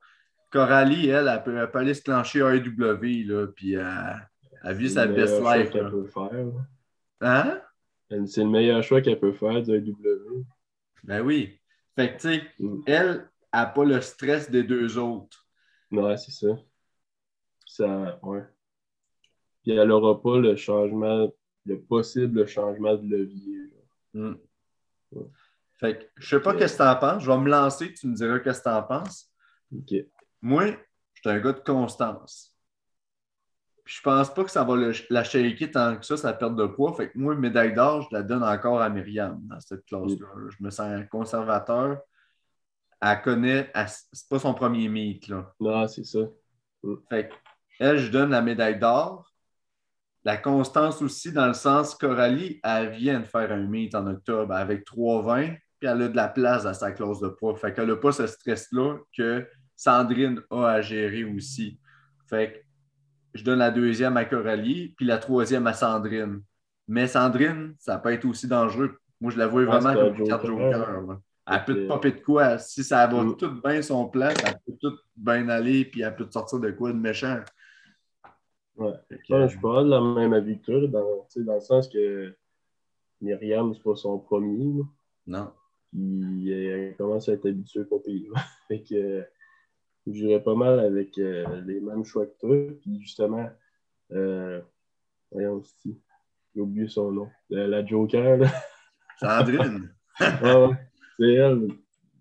Coralie, elle, elle peut, elle peut aller se clencher AEW, là, puis elle, elle vit sa le best life. qu'elle peut faire. Hein? C'est le meilleur choix qu'elle peut faire du AW. Ben oui. Fait que, tu sais, Mm. elle n'a pas le stress des deux autres. Ouais, c'est ça. Ça, ouais. Puis elle n'aura pas le changement, le possible changement de levier. Mm. Ouais. Fait que, je sais pas qu'est-ce que t'en penses. Je vais me lancer, tu me diras qu'est-ce que t'en penses. OK. Moi, je suis un gars de constance. Puis je pense pas que ça va le- la shaker tant que ça, sa perte de poids. Fait que moi, médaille d'or, je la donne encore à Myriam dans cette classe-là. Je me sens conservateur. Elle connaît, c'est pas son premier meet, là. Non, c'est ça. Fait que, elle, je donne la médaille d'or. La constance aussi, dans le sens, Coralie, elle vient de faire un meet en octobre avec 3,20, puis elle a de la place dans sa classe de poids. Fait qu'elle n'a pas ce stress-là que Sandrine a à gérer aussi. Fait que je donne la deuxième à Coralie, puis la troisième à Sandrine. Mais Sandrine, ça peut être aussi dangereux. Moi, je la vois vraiment comme une carte joker. Elle peut te popper de quoi. Si ça va Mm. tout bien son plan, ça peut tout bien aller, puis elle peut te sortir de quoi de méchant. Ouais. Fait que, Ouais, je suis pas de la même avis que toi, dans, tu sais, dans le sens que Myriam, c'est pas son premier. là. non. Puis elle commence à être habituée au pays. fait que euh, j'irais pas mal avec euh, les mêmes choix que toi. Puis justement, euh, voyons, si j'ai oublié son nom. Euh, la Joker, là. Sandrine. Ah ouais, c'est elle.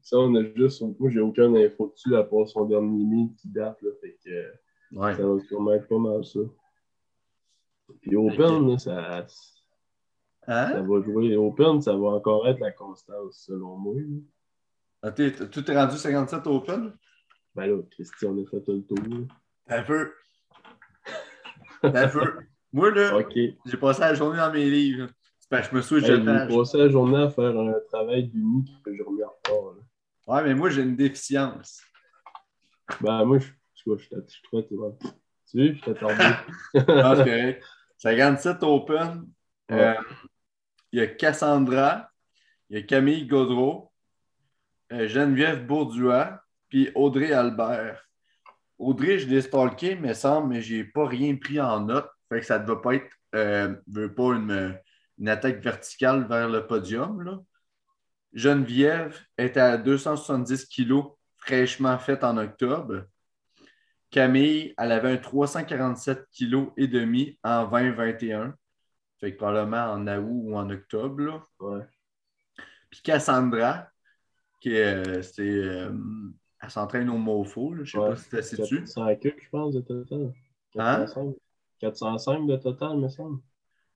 Ça, on a juste. Moi, j'ai aucune info dessus à part son dernier meet qui date. Là, fait que Ouais. ça va sûrement être pas mal ça. Puis Open, ça, ça Hein? va jouer. Open, ça va encore être la constance, selon moi. Ah, est rendu 57 open? Ben là, Christian, on a fait le tour. Un peu. Un peu. Moi, là, j'ai passé la journée dans mes livres. C'est parce que je me suis Hey, jeté. j'ai passé la journée à faire un travail d'unique que j'ai remis en retard. Ouais, mais moi, j'ai une déficience. Ben, moi, je, je, je, je, je trouvais que ouais. Tu sais, je t'attendais. Ah, c'est correct. 57 open. Euh, Il y a Cassandra, il y a Camille Gaudreau, euh, Geneviève Bourdua, puis Audrey Albert. Audrey, je l'ai stalké, mais semble, mais j'ai pas rien pris en note. Fait que ça ne doit pas être euh, veut pas une, une attaque verticale vers le podium. Là. Geneviève est à 270 kilos, fraîchement faite en octobre. Camille, elle avait un 347 kg et demi en 2021. Fait que probablement en août ou en octobre. là. Ouais. Puis Cassandra, qui est, euh, c'est, euh, elle s'entraîne au MOFO. là. Je sais Ouais. pas si tu situé. 400 quelques, je pense, de total. Hein? 405. 405 de total, me semble.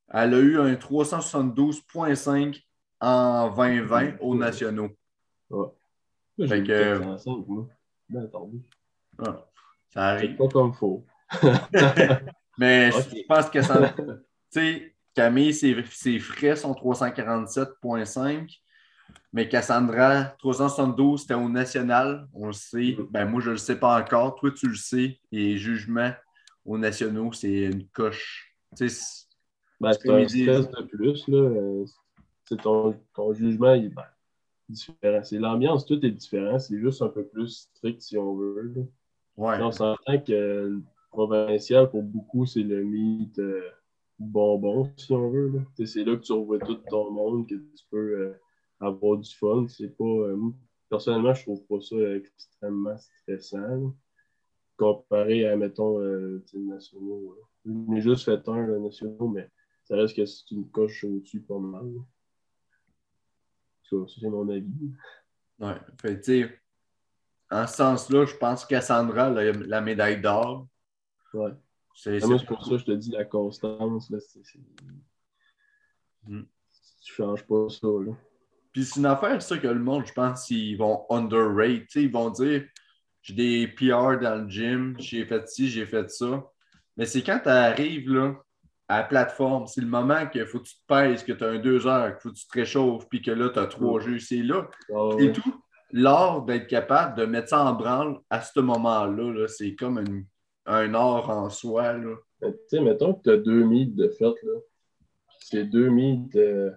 Elle a eu un 372,5 en 2020 aux nationaux. Ouais. Moi, Fait que- que... 405, moi. Ben, attendez. Ah, ça arrive. pas comme faux. Mais je pense que Cassandra, sais, Camille, ses, ses frais sont 347,5. Mais Cassandra, 372, c'était au national. On le sait. Ben, moi, je ne le sais pas encore. Toi, tu le sais. Et jugement aux nationaux, c'est une coche. Tu sais, Ben, c'est un stress de plus. Là. Euh, c'est ton, ton jugement il est ben, différent. C'est l'ambiance, tout est différent. C'est juste un peu plus strict si on veut. là. ouais. On s'entend que le provincial, pour beaucoup, c'est le mythe euh, bonbon, si on veut. C'est là que tu revois tout ton monde, que tu peux euh, avoir du fun. C'est pas. euh, personnellement, je trouve pas ça extrêmement stressant. là, comparé à, mettons, euh, nationaux. là. J'en ai juste fait un, le nationaux, mais ça reste que c'est une coche au-dessus pas mal. là. Ça, c'est mon avis. Ouais. Fait tu sais, en ce sens-là, je pense que Cassandra, la, la médaille d'or, Ouais. c'est. Ah, c'est- c'est pour ça que je te dis la constance. Là, c'est, c'est- Mm. Tu changes pas ça. Là. Puis c'est une affaire, ça, que le monde, je pense, ils vont underrate. Ils vont dire j'ai des PR dans le gym, j'ai fait ci, j'ai fait ça. Mais c'est quand tu arrives là, à la plateforme, c'est le moment qu'il faut que tu te pèses, que tu as un deux heures, qu'il faut que tu te réchauffes, puis que là, tu as trois Mm. jeux. C'est là. Ouais. tout. L'art d'être capable de mettre ça en branle à ce moment-là, là, c'est comme une- un art en soi. Tu sais, mettons que tu as deux mythes de fait. Là. C'est deux mythes euh,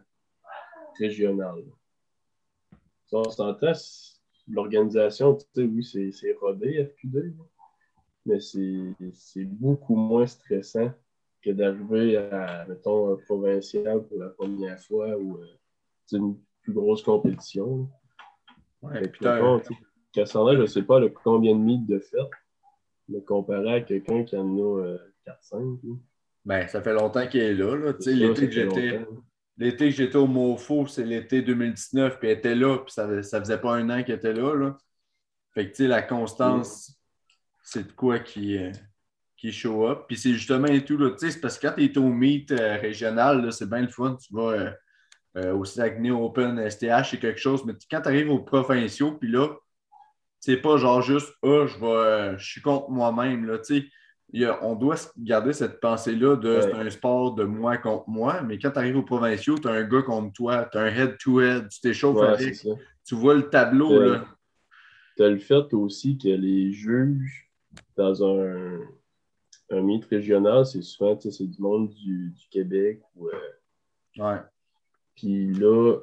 régionales. On s'entend, l'organisation, tu sais, oui, c'est, rodé, FQD, mais c'est, beaucoup moins stressant que d'arriver à, mettons, un provincial pour la première fois ou euh, c'est une plus grosse compétition. Ouais, tu sais, Cassandra, je ne sais pas le combien de mythes de fait, mais comparé à quelqu'un qui en a euh, 4-5. là. ben, ça fait longtemps qu'il est là. là. Tu sais, Ça, L'été que j'étais. L'été que j'étais au Mofo, c'est l'été 2019, puis elle était là, puis ça, ça faisait pas un an qu'elle était là. là. Fait que, tu sais, la constance, c'est de quoi qui, euh, qui show up. Puis c'est justement et tout, là, tu sais, c'est parce que quand tu es au meet euh, régional, là, c'est bien le fun. Tu vas euh, au Saguenay Open, STH, c'est quelque chose, mais quand tu arrives aux provinciaux, puis là, c'est pas genre juste, ah, je vais, je suis contre moi-même, là, tu sais. A- on doit garder cette pensée-là de Ouais. c'est un sport de moi contre moi, mais quand tu arrives aux provinciaux, tu as un gars contre toi, tu as un head-to-head, tu t'échauffes Ouais, avec, tu vois le tableau. Tu as le fait aussi que les juges dans un, un mythe régional, c'est souvent c'est du monde du, du Québec. ou, euh, Ouais. Puis là,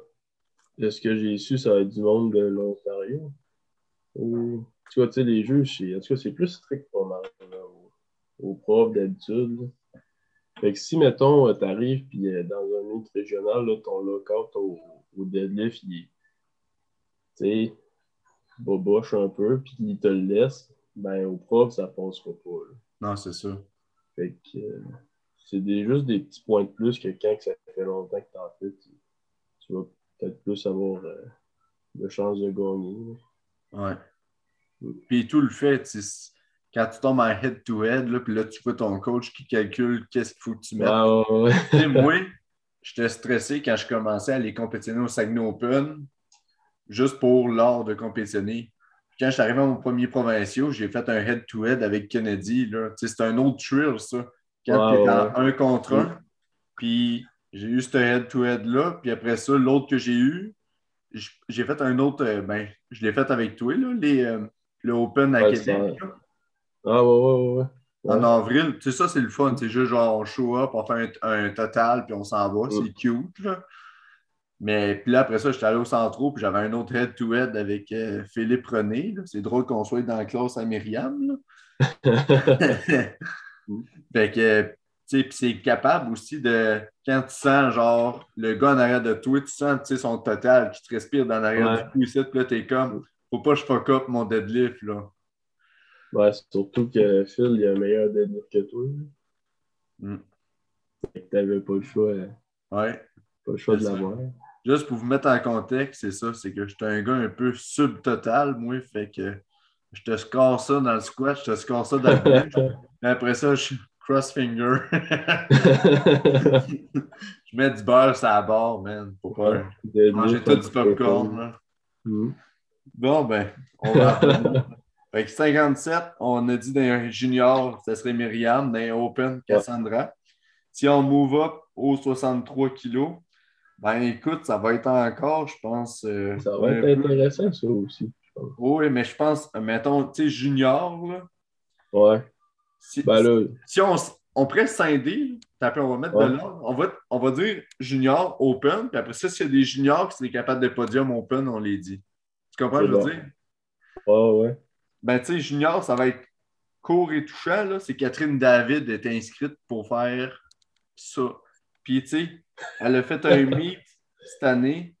de ce que j'ai su, ça va être du monde de l'Ontario. Tu vois, tu sais, les juges, c'est- en tout cas, c'est plus strict là, aux, aux profs d'habitude. Fait que si, mettons, tu arrives puis euh, dans un mythe régional, là, ton lockout au, au deadlift, il est, tu sais, boboche un peu, puis il te le laisse, ben au prof, ça passera pas. là. Non, c'est ça. Fait que euh, c'est des, juste des petits points de plus que quand que ça fait longtemps que t'en fais, tu, tu vas peut-être plus avoir euh, de chances de gagner. là. Ouais. Puis tout le fait, sais, quand tu tombes en head-to-head, là, puis là, tu vois ton coach qui calcule qu'est-ce qu'il faut que tu mettes. Sais, moi, j'étais stressé quand je commençais à aller compétitionner au Saguenay Open, juste pour l'art de compétitionner. Quand je suis arrivé à mon premier provincial, j'ai fait un head-to-head avec Kennedy. là. Tu sais, C'est un autre thrill, ça. Quand tu es un contre un, puis j'ai eu ce head-to-head-là, puis après ça, l'autre que j'ai eu, j'ai fait un autre, euh, ben, je l'ai fait avec toi, là, les, euh, le Open à Ouais, Québec. Ah, ouais, ouais, ouais, ouais. En avril, tu sais, ça, c'est le fun. C'est juste genre, on show up, on fait un, un total, puis on s'en va. C'est cute, là. Mais puis là, après ça, j'étais allé au centro, puis j'avais un autre head-to-head avec euh, Philippe René. C'est drôle qu'on soit dans la classe à Myriam, là. Fait que, tu sais, puis c'est capable aussi de, quand tu sens, genre, le gars en arrière de toi, tu sens, tu sais, son total qui te respire dans l'arrière Ouais. du cou ici, puis là, t'es comme, faut pas que je fuck up mon deadlift, là. Ouais, surtout que Phil, il a un meilleur deadlift que toi. Mm. Fait que t'avais pas le choix, euh, Ouais. pas le choix de l'avoir. Juste pour vous mettre en contexte, c'est ça, c'est que j'étais un gars un peu sub-total, moi, fait que je te score ça dans le squat, je te score ça dans le bench. Après ça, je suis cross-finger. je mets du beurre sur la barre, man, pour pas manger tout du popcorn. là. Mm. Bon, ben, on va Fait que 57, on a dit dans un junior, ça serait Myriam, dans un Open, Cassandra. si on move up aux 63 kilos, ben écoute, ça va être encore, je pense. euh, Ça va être intéressant, ça aussi. Oui, mais je pense, mettons, tu sais, junior, là. Ouais. Si, Ben là, si on, on pourrait scinder, on va mettre Ouais. de l'ordre, on va, on va dire junior, open, puis après ça, s'il y a des juniors qui seraient capables de podium open, on les dit. Tu comprends ce que je veux dire? ouais, ouais. Ben, tu sais, junior, ça va être court et touchant, là. C'est Catherine David est inscrite pour faire ça. Puis, tu sais, elle a fait un meet cette année,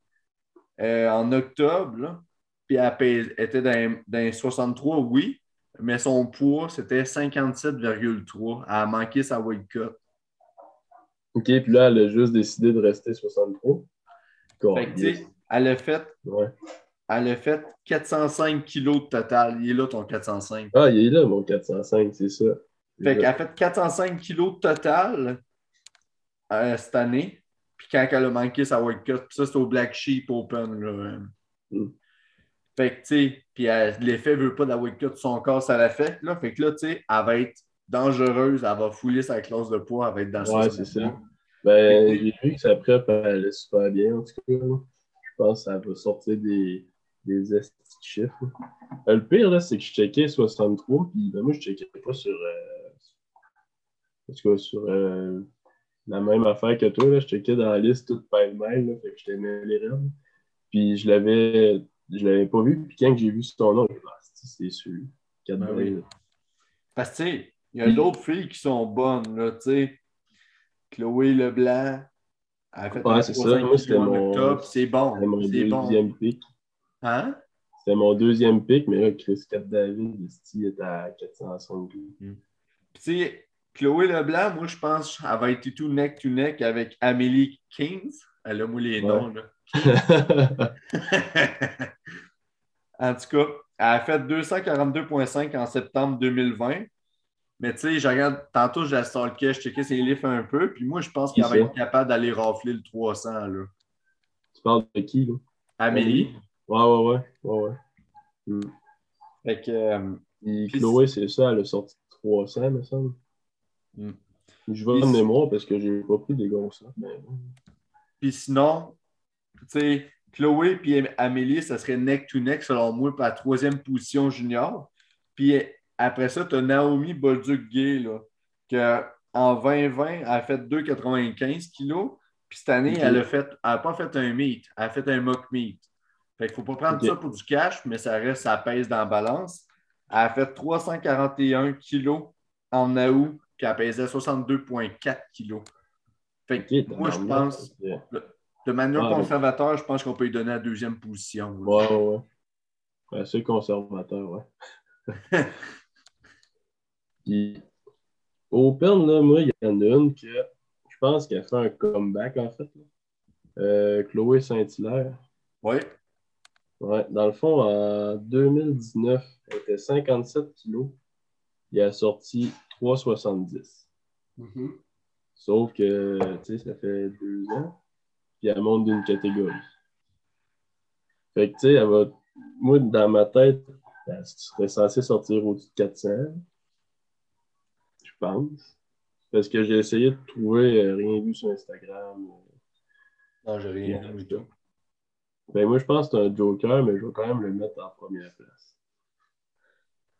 euh, en octobre, là. Puis, elle était dans, dans les 63, oui, mais son poids, c'était 57,3. Elle a manqué sa weight cut. OK, puis là, elle a juste décidé de rester 63. Cool. Fait que, elle a fait, Ouais. Elle a fait 405 kilos de total. Il est là, ton 405. Ah, il est là, mon 405, c'est ça. Fait qu'elle a fait 405 kilos de total euh, cette année. Puis quand elle a manqué sa weight cut, puis ça, c'est au Black Sheep Open. Là. Mm. Fait que, tu sais, puis elle- l'effet veut pas de la cut de son corps, ça l'a fait. Là. Fait que là, tu sais, elle va être dangereuse, elle va fouler sa classe de poids, elle va être dans Ouais, c'est ça. Ben, j'ai vu que sa prep, elle est super bien, en tout cas. Je pense que ça va sortir des, des chiffres. Euh, le pire, là, c'est que je checkais 63, puis ben, moi, je checkais pas sur. euh, en tout cas, sur euh, la même affaire que toi. Là. Je checkais dans la liste toute pêle-mêle, là, fait que j'étais mêlé raide. Puis je l'avais. Je l'avais pas vu, puis quand j'ai vu son nom, j'ai dit, ah, c'est- sûr. 4 Ben oui. Parce que, tu sais, il y a d'autres filles qui sont bonnes, là, tu sais. Chloé Leblanc, elle a fait Ouais, un c'est ça. 300 Moi, c'était mon- octobre, c'est bon. Mon C'est bon. pic. Hein? C'était mon deuxième pic, mais là, Chris Cap David, il est à 405. Puis, tu sais, Chloé Leblanc, moi, je pense qu'elle va être tout neck to neck avec Amélie Kings. Elle a moi les Ouais. noms, là. en tout cas, elle a fait 242,5 en septembre 2020. Mais tu sais, je regarde, tantôt, je la stalkais, je checkais ses livres un peu, puis moi, je pense qu'elle va être capable d'aller rafler le 300, là. tu parles de qui, là? Amélie? Ouais, ouais, ouais. ouais, ouais. Hmm. Fait que, euh, Puis Chloé, c'est ça, elle a sorti 300, me semble. Hmm. Je vais c'est- mémoire parce que j'ai pas pris des. Mais... Puis sinon, tu sais, Chloé puis Amélie, ça serait neck to neck, selon moi, pour la troisième position junior. Puis après ça, tu as Naomi Bolduc-Gay, là, que en 2020, elle a fait 2,95 kilos. Puis cette année, elle a fait, elle n'a pas fait un meet, elle a fait un mock meet. Fait qu'il ne faut pas prendre ça pour du cash, mais ça reste, ça pèse dans la balance. Elle a fait 341 kilos en août, puis elle pesait 62,4 kilos. Fait que moi, je pense, de manière Ah, conservateur, je pense qu'on peut lui donner la deuxième position. là. Ouais, ouais, c'est conservateur, ouais. Puis, Open, là, moi, il y en a une que je pense qu'elle fait un comeback, en fait. Euh, Chloé Saint-Hilaire. Oui. Ouais, dans le fond, en 2019, elle était 57 kilos. Il a sorti 3,70. Sauf que, tu sais, ça fait deux ans. Puis elle monte d'une catégorie. Fait que, tu sais, elle va. Moi, dans ma tête, elle serait censée sortir au-dessus de 400. Je pense. Parce que j'ai essayé de trouver euh, rien vu sur Instagram. Non, j'ai rien Ouais. du tout. Ben, moi, je pense que c'est un joker, mais je vais quand même le mettre en première place.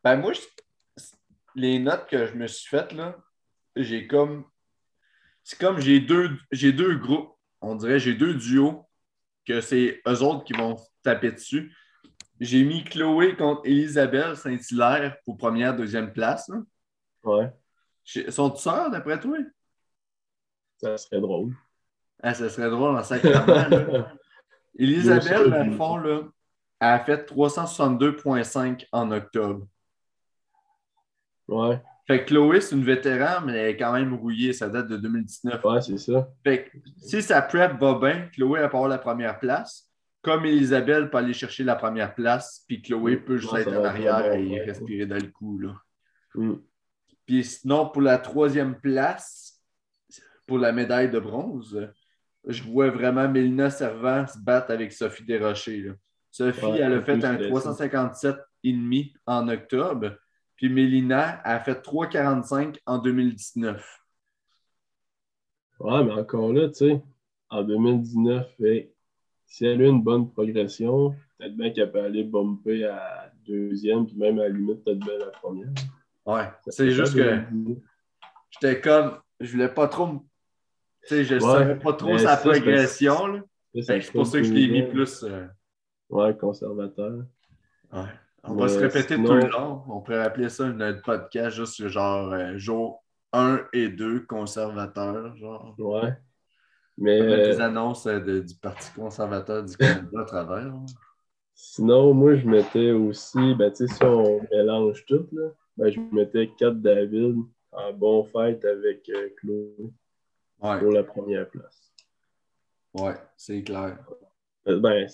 Ben, moi, je- les notes que je me suis faites, là, j'ai comme. C'est comme j'ai deux, j'ai deux groupes. On dirait j'ai deux duos que c'est eux autres qui vont taper dessus. J'ai mis Chloé contre Elisabeth Saint-Hilaire pour première, deuxième place. là. Ouais, J'ai- Sont sœurs, d'après toi? ça serait drôle. Ah, ça serait drôle en sacrement. Elisabeth, dans le fond, là, elle a fait 362,5 en octobre. Ouais, Fait que Chloé, c'est une vétéran, mais elle est quand même rouillée. Ça date de 2019. ouais, c'est ça. Fait que si sa prep va bien, Chloé, elle avoir la première place. Comme Elisabeth peut aller chercher la première place, puis Chloé peut juste Ouais, être en arrière et ouais. respirer dans le cou. Là. Hmm. Puis sinon, pour la troisième place, pour la médaille de bronze, je vois vraiment Mélina Servant se battre avec Sophie Desrochers. là. Sophie, Ouais, elle a fait un c'est- 357,5 en octobre. Puis Mélina a fait 3,45 en 2019. Ouais, mais encore là, tu sais, en 2019, fait, si elle a une bonne progression, peut-être bien qu'elle peut aller bumper à deuxième, puis même à la limite, peut-être bien la première. Ouais, c'est juste que j'étais comme, je voulais pas trop, tu sais, je ne savais pas trop sa progression. C'est pour ça que je l'ai mis plus. Euh, ouais, conservateur. Ouais. On va se répéter tout le long. On pourrait appeler ça notre podcast juste genre euh, jour 1 et 2 conservateur. Genre. Ouais. Mais. Des annonces euh, du Parti conservateur du Canada à travers. Sinon, moi, je mettais aussi, ben, tu sais, si on mélange tout, là, ben, je mettais 4 David en bon fight avec euh, Chloé pour la première place. Ouais, c'est clair. Ben,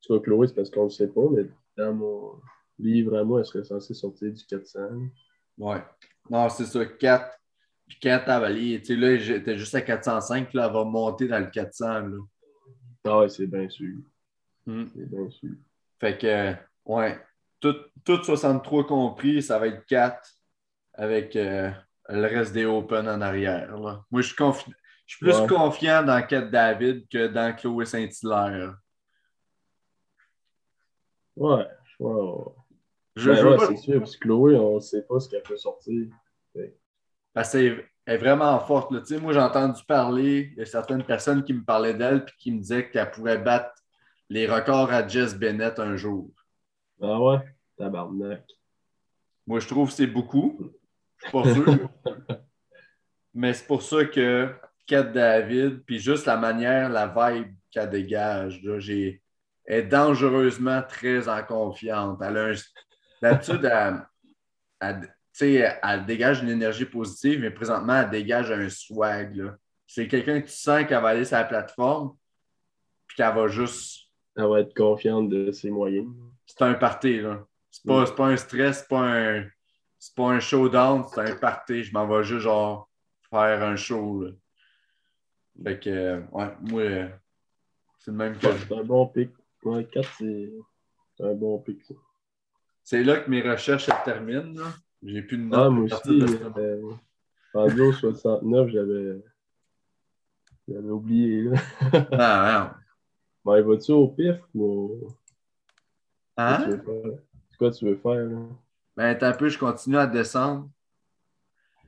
tu vois, Chloé, c'est parce qu'on ne sait pas, mais dans mon livre à moi, elle serait censée sortir du 400. Ouais. Non, c'est ça, 4. Puis 4 à Tu sais, là, j'étais juste à 405, là, elle va monter dans le 400. Là. Ah ouais, c'est bien sûr. Hmm. C'est bien sûr. Fait que, ouais, tout, 63 compris, ça va être 4 avec euh, le reste des Open en arrière. Là. Moi, je suis, je suis plus confiant dans 4 David que dans Chloé Saint-Hilaire. Ouais, ouais. Je, ben ouais, c'est sûr, parce que Chloé, on ne sait pas ce qu'elle peut sortir. Parce qu'elle est vraiment forte. Là. Moi, j'ai entendu parler, il y a certaines personnes qui me parlaient d'elle et qui me disaient qu'elle pourrait battre les records à Jess Bennett un jour. Ah ouais? Tabarnak. Moi, je trouve que c'est beaucoup. Je suis pas sûr. Mais c'est pour ça que Kat David, puis juste la manière, la vibe qu'elle dégage, là, j'ai est dangereusement très en confiance. Elle a un... D'habitude, elle, dégage une énergie positive, mais présentement, elle dégage un swag. C'est quelqu'un qui sent qu'elle va aller sur la plateforme, puis qu'elle va juste. Elle va être confiante de ses moyens. C'est un party, là. C'est pas, pas un stress, c'est pas un, pas un showdown, c'est un party. Je m'en vais juste, genre, faire un show, là. Fait que, ouais, moi, c'est le même que. C'est un bon pic. Ouais, 4, c'est un bon pic, ça. C'est là que mes recherches se terminent. J'ai plus de notes. Ah, moi aussi, euh, Pablo 69, j'avais. J'avais oublié. Là. ah, ouais. Ben, vas-tu au pif ou. Hein? C'est quoi tu veux faire? Là? Ben, un peu, je continue à descendre.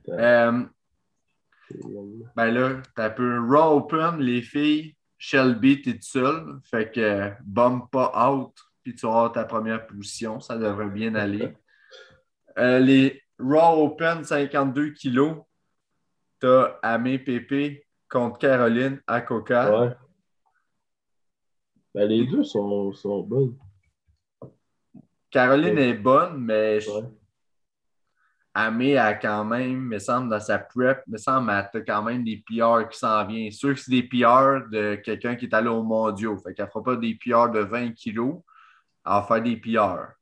Euh, ben là, t'as un peu Raw Open, les filles. Shelby, t'es tout seul. Fait que bombe pas out, puis tu auras ta première position. Ça devrait bien aller. Euh, les Raw Open, 52 kilos. T'as Amé Pépé contre Caroline à Coca. Ouais. Ben, les deux sont, sont bonnes. Caroline est bonne, mais Amé a quand même, me semble, dans sa prep, me semble, elle a quand même des PR qui s'en viennent. Sûr que c'est des PR de quelqu'un qui est allé au mondiaux. Fait qu'elle ne fera pas des PR de 20 kilos. Elle va faire des PR.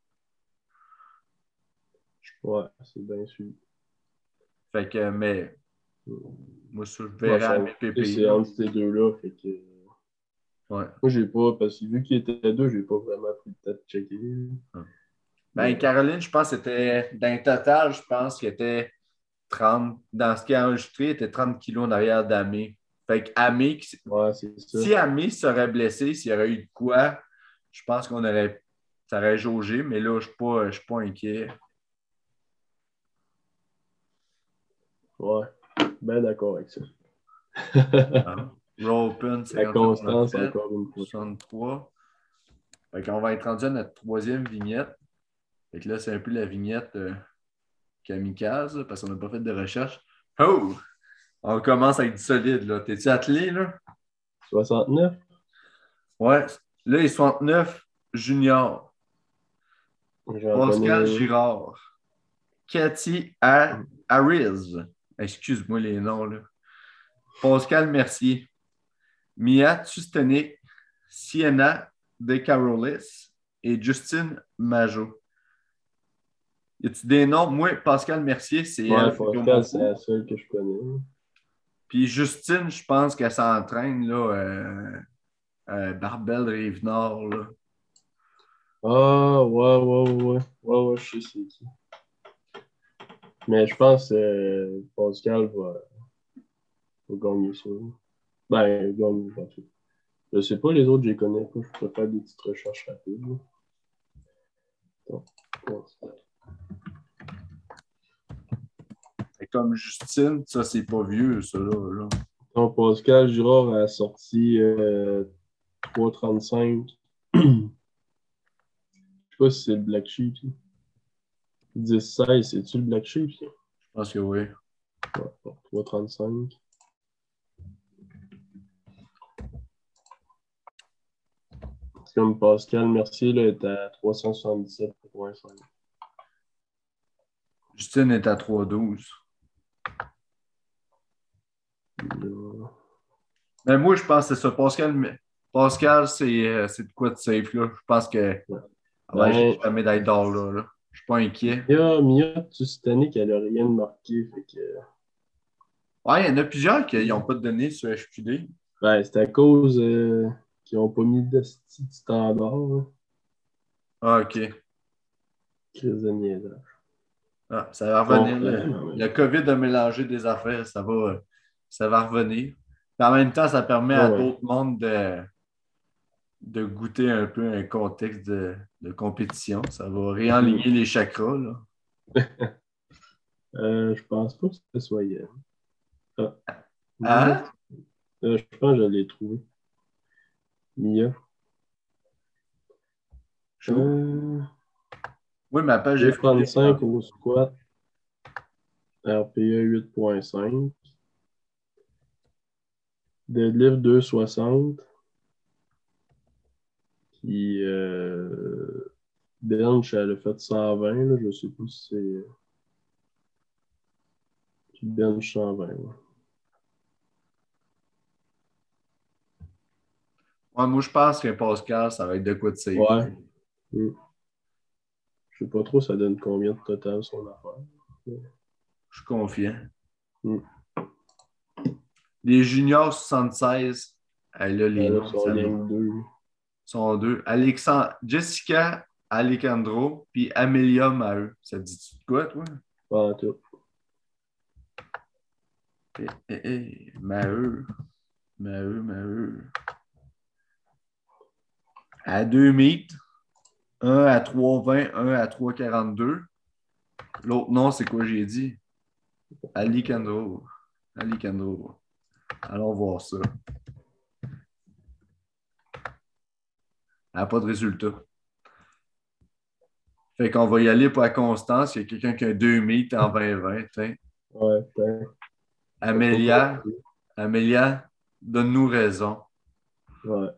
Ouais, c'est bien sûr. Fait que, mais. Moi, je verrai mes pépés. C'est entre ces deux-là. Fait que. Ouais. Moi, j'ai pas, parce que vu qu'il était deux, j'ai pas vraiment pris le temps de checker. Ben, Caroline, je pense que c'était, d'un total, je pense qu'il était 30, dans ce qui a enregistré, il était 30 kilos en arrière d'Amé. Fait que Amé, si Amé serait blessé, s'il y aurait eu de quoi, je pense qu'on aurait, ça aurait jaugé, mais là, je ne suis, pas inquiet. Ouais, bien d'accord avec ça. ah. Open, c'est La constance, encore une fois. 63. Fait qu'on va être rendu à notre troisième vignette. Fait que là, c'est un peu la vignette euh, kamikaze, parce qu'on n'a pas fait de recherche. Oh! On commence avec du solide, là. T'es-tu attelé, là? 69? Ouais. Là, il est 69 junior. Pascal Girard. Cathy Harris. Excuse-moi les noms, là. Pascal Mercier. Mia Tustenik. Sienna De Carolis et Justine Majot. Y a-tu des noms? Moi, Pascal Mercier, c'est ouais, Pascal, c'est la seule que je connais. Puis Justine, je pense qu'elle s'entraîne, là, euh, euh, Barbel Rive-Nord, là. Ah, ouais, ouais, ouais. Ouais, ouais, je sais c'est qui. Mais je pense que euh, Pascal va, Pour gagner ça. Ben, gagner, en tout. Je sais pas, les autres, je les connais pas. Je peux faire des petites recherches rapides. Comme Justine, ça, c'est pas vieux, ça, là. Pascal Girard a sorti euh, 3,35. Je sais pas si c'est le Black Sheep. 10-16, c'est-tu le Black Sheep? Je pense que oui. Ouais, 3,35. Comme Pascal Mercier là, est à 377,5. Justine est à 3,12. Mais moi, je pense que c'est ça. Pascal, Pascal c'est euh, de quoi de safe. Là. Je pense que ouais. j'ai la médaille d'or. Là, là. Je suis pas inquiet. Mia, Mia tu cette année qu'elle n'a rien marqué. Fait que... Ouais, il y en a plusieurs qui n'ont pas donné sur HQD. Ouais, c'est à cause euh, qu'ils n'ont pas mis de standard. Là. Ah, OK. Crise de niaisage. Ah, ça va revenir. Bon, le, le COVID a mélangé des affaires. Ça va, ça va revenir. en même temps, ça permet à ouais. d'autres mondes de, de goûter un peu un contexte de, de compétition. Ça va réaligner les chakras. Là. euh, je pense pas que ce soit hier. Ah. Hein? Euh, je pense que je l'ai trouvé. Mia. Euh... Oui, ma page est 35 au squat. RPA 8.5. Deadlift 260. Puis euh, bench, elle a fait 120. Là, je sais pas si c'est. Puis bench 120. Ouais. Ouais, moi, je pense que Pascal, ça va être de quoi de safe. Ouais. Mm. Je sais pas trop, ça donne combien de total son affaire. Je suis confiant. Mm. Les juniors 76, elle a les a noms. son ça ligne va. deux. sont deux. Alexandre, Jessica Alejandro, puis Amelia Maheu. Ça te dit-tu de quoi, toi? Pas en tout. Eh, eh, eh, Maheu. Maheu, Maheu. À 2 mètres. Un à 3,20, un à 3,42. L'autre nom, c'est quoi j'ai dit? Alicandro. Alicandro. Allons voir ça. Elle n'a pas de résultat. Fait qu'on va y aller pour la constance. Il y a quelqu'un qui a 2 mètres en 2020. tiens. Ouais. Amélia, Amélia, donne-nous raison. Ouais.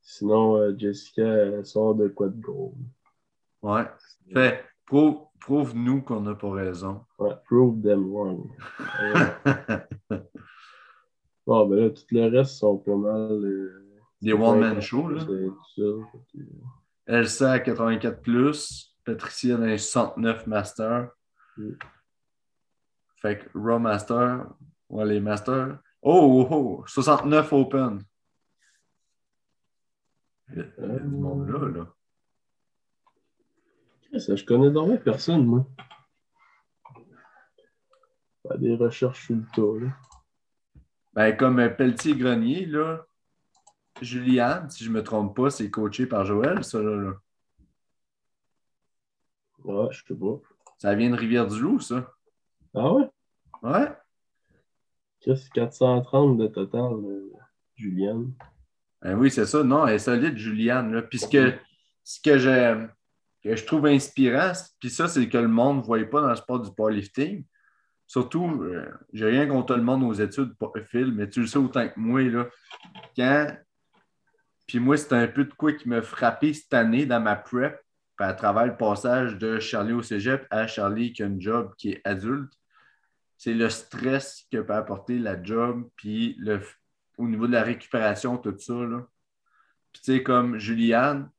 Sinon, euh, Jessica, elle sort de quoi de gros? Ouais. Fait, prouve, prouve-nous qu'on n'a pas raison. Ouais, prove them wrong. Euh, bon, ben là, tout le reste sont pas mal. Euh, Des one-man shows, là. que, Elsa à 84, Patricia dans les 69 Master. Mm. Fait que Raw Master, ouais, les Masters. Oh, oh, oh, 69 Open. Il y a du monde là, là. Chris, je connais donc personne, moi. Pas des recherches sur le tas, là. Ben, comme euh, Pelletier-Grenier, là, Juliane, si je ne me trompe pas, c'est coaché par Joël, ça, là. là. Ouais, je sais pas. Ça vient de Rivière-du-Loup, ça. Ah ouais? Ouais. Chris, 430 de total, euh, Juliane? Ben oui, c'est ça. Non, elle est solide, Juliane. Là. Puis ce que, ce que, je, que je trouve inspirant, puis ça, c'est que le monde ne voit pas dans le sport du powerlifting. Surtout, euh, j'ai rien contre le monde aux études, Phil, mais tu le sais autant que moi, là. Quand. Puis moi, c'est un peu de quoi qui m'a frappé cette année dans ma prep, à travers le passage de Charlie au cégep à Charlie qui a une job qui est adulte. C'est le stress que peut apporter la job, puis le, au niveau de la récupération, tout ça. Là. Puis tu sais, comme Juliane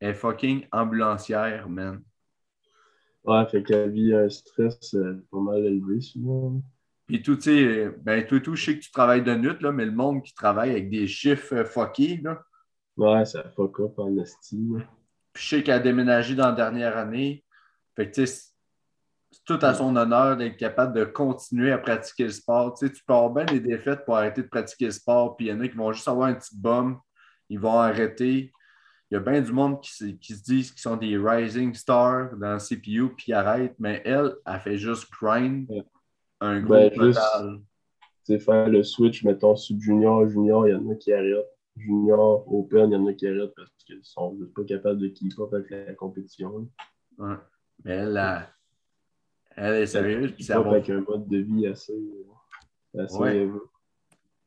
est fucking ambulancière, man. Ouais, fait qu'elle vit un stress euh, pas mal élevé, souvent. Puis tout, tu sais, euh, ben tout, tout, je sais que tu travailles de nuit, là, mais le monde qui travaille avec des chiffres euh, fuckés, là. Ouais, ça fuck up en esti. là. Puis je sais qu'elle a déménagé dans la dernière année. Fait que tu sais, c'est tout à son honneur d'être capable de continuer à pratiquer le sport. Tu, sais, tu peux avoir bien des défaites pour arrêter de pratiquer le sport, puis il y en a qui vont juste avoir un petit bum, ils vont arrêter. Il y a bien du monde qui, se- qui se disent qu'ils sont des rising stars dans le CPU, puis ils arrêtent, mais elle, elle fait juste grind un gros Ben, total. Tu sais, faire le switch, mettons, sub-junior, junior, il y en a qui arrêtent. Junior, open, il y en a qui arrêtent parce qu'ils sont juste pas capables de keep up avec la compétition. Ouais. Mais elle, elle, elle est sérieuse, puis ça va. avec un mode de vie assez, assez Ouais.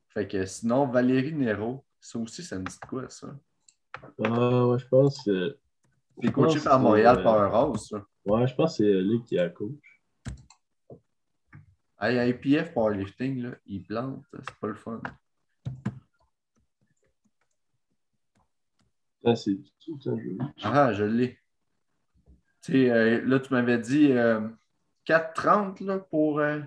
Fait que sinon, Valérie Nero, ça aussi, ça me dit quoi, ça? Ah, ouais, je pense que. C'est je coaché par Montréal euh, Powerhouse, ça. Ouais, je pense que c'est elle qui est la coach. Hey, IPF Powerlifting, là, il plante, c'est pas le fun. Ah, c'est tout temps joli. Ah, je l'ai. Tu sais, euh, là, tu m'avais dit euh, 4,30 là, pour euh,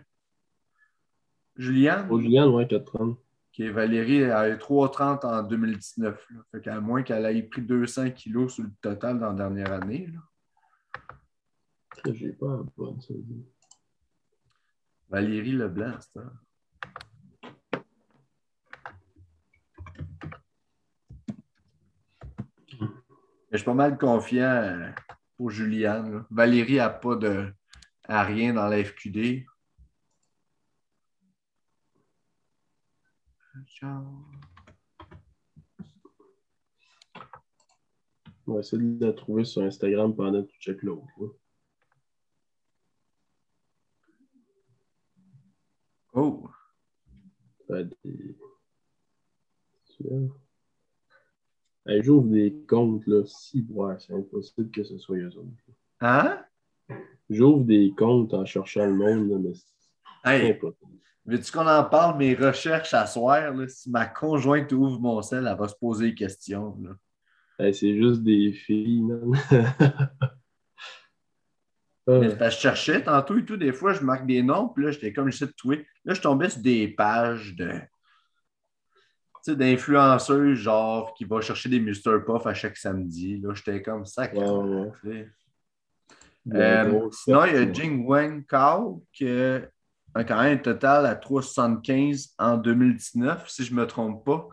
Juliane? Pour Juliane, ouais, 430. Est Valérie a eu 3,30 en 2019. Là. Fait qu'à moins qu'elle ait pris 200 kilos sur le total dans la dernière année. J'ai pas bonne, ça. Valérie Leblanc, c'est ça. Je suis pas mal confiant euh, pour Juliane. Valérie n'a pas de a rien dans la FQD. On va essayer de la trouver sur Instagram pendant que tu check l'autre. Oh, des-. Hey, J'ouvre des comptes, là. Si, ouais, c'est impossible que ce soit eux autres. hein? J'ouvre des comptes en cherchant le monde, là, mais c'est Hey, impossible. Veux-tu qu'on en parle, mes recherches à soir? là? Si ma conjointe ouvre mon sel, elle va se poser des questions. c'est juste des filles, man. Ah, Mais parce que je cherchais tantôt et tout, des fois, je marque des noms, puis là, j'étais comme j'essaie de trouver. Là, je tombais sur des pages de. D'influenceuses, genre, qui va chercher des Mr. Puff à chaque samedi. Là, j'étais comme ça. Ouais, ouais. Euh, sinon, il y a. Jing Wen Kao qui a quand même un total à 3,75 en 2019, si je ne me trompe pas.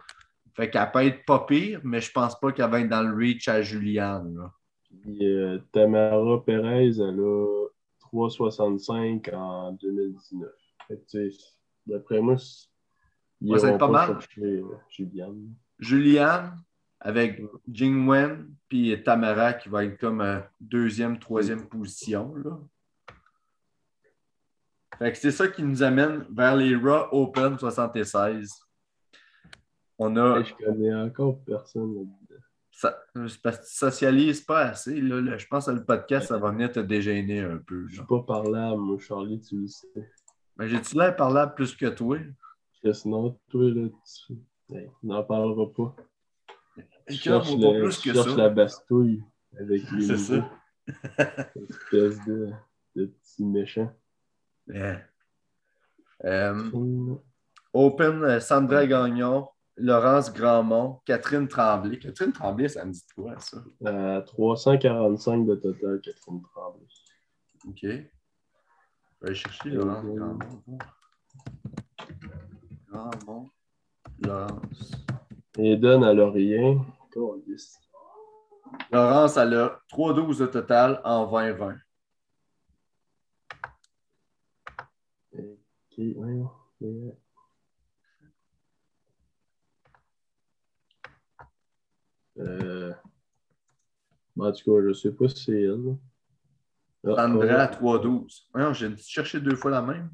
Fait qu'elle peut être pas pire, mais je pense pas qu'elle va être dans le reach à Juliane. là. Puis, euh, Tamara Perez, elle a 3,65 en 2019. Fait que, tu sais, d'après moi, c'est- ils ça va être pas mal. chercher euh, Juliane. Juliane avec Jing Wen puis Tamara qui va être comme euh, deuxième, troisième position. Là. Fait que c'est ça qui nous amène vers les Raw Open 76. On a. Hey, je connais encore personne là-dedans. Ça, parce que tu socialises pas assez. Là, là. Je pense que le podcast, ça va venir te dégêner un peu. Je suis pas parlable, moi, Charlie, tu le sais. Mais j'ai-tu l'air parlable plus que toi? Que sinon, toi, là, tu... hey, n'en parlera pas. Et Je qu'il y en a cherche, pas le- plus que cherche ça. la bastouille avec les C'est ça. espèce de, de petit méchant. Yeah. Euh, Hum, Open, euh, Sandra Gagnon, Laurence Grandmont, Catherine Tremblay. Catherine Tremblay, ça me dit quoi, ça? À 345 de total, Catherine Tremblay. OK. Je vais aller chercher Laurence Euh, Grandmont. Grandmont, Laurence. Eden à Laurien. Laurence, elle a 3-12 de total en 20-20. Euh... En tout cas, je sais pas si c'est elle. Ah, Sandra, ah, 3-12. Voyons, j'ai cherché deux fois la même.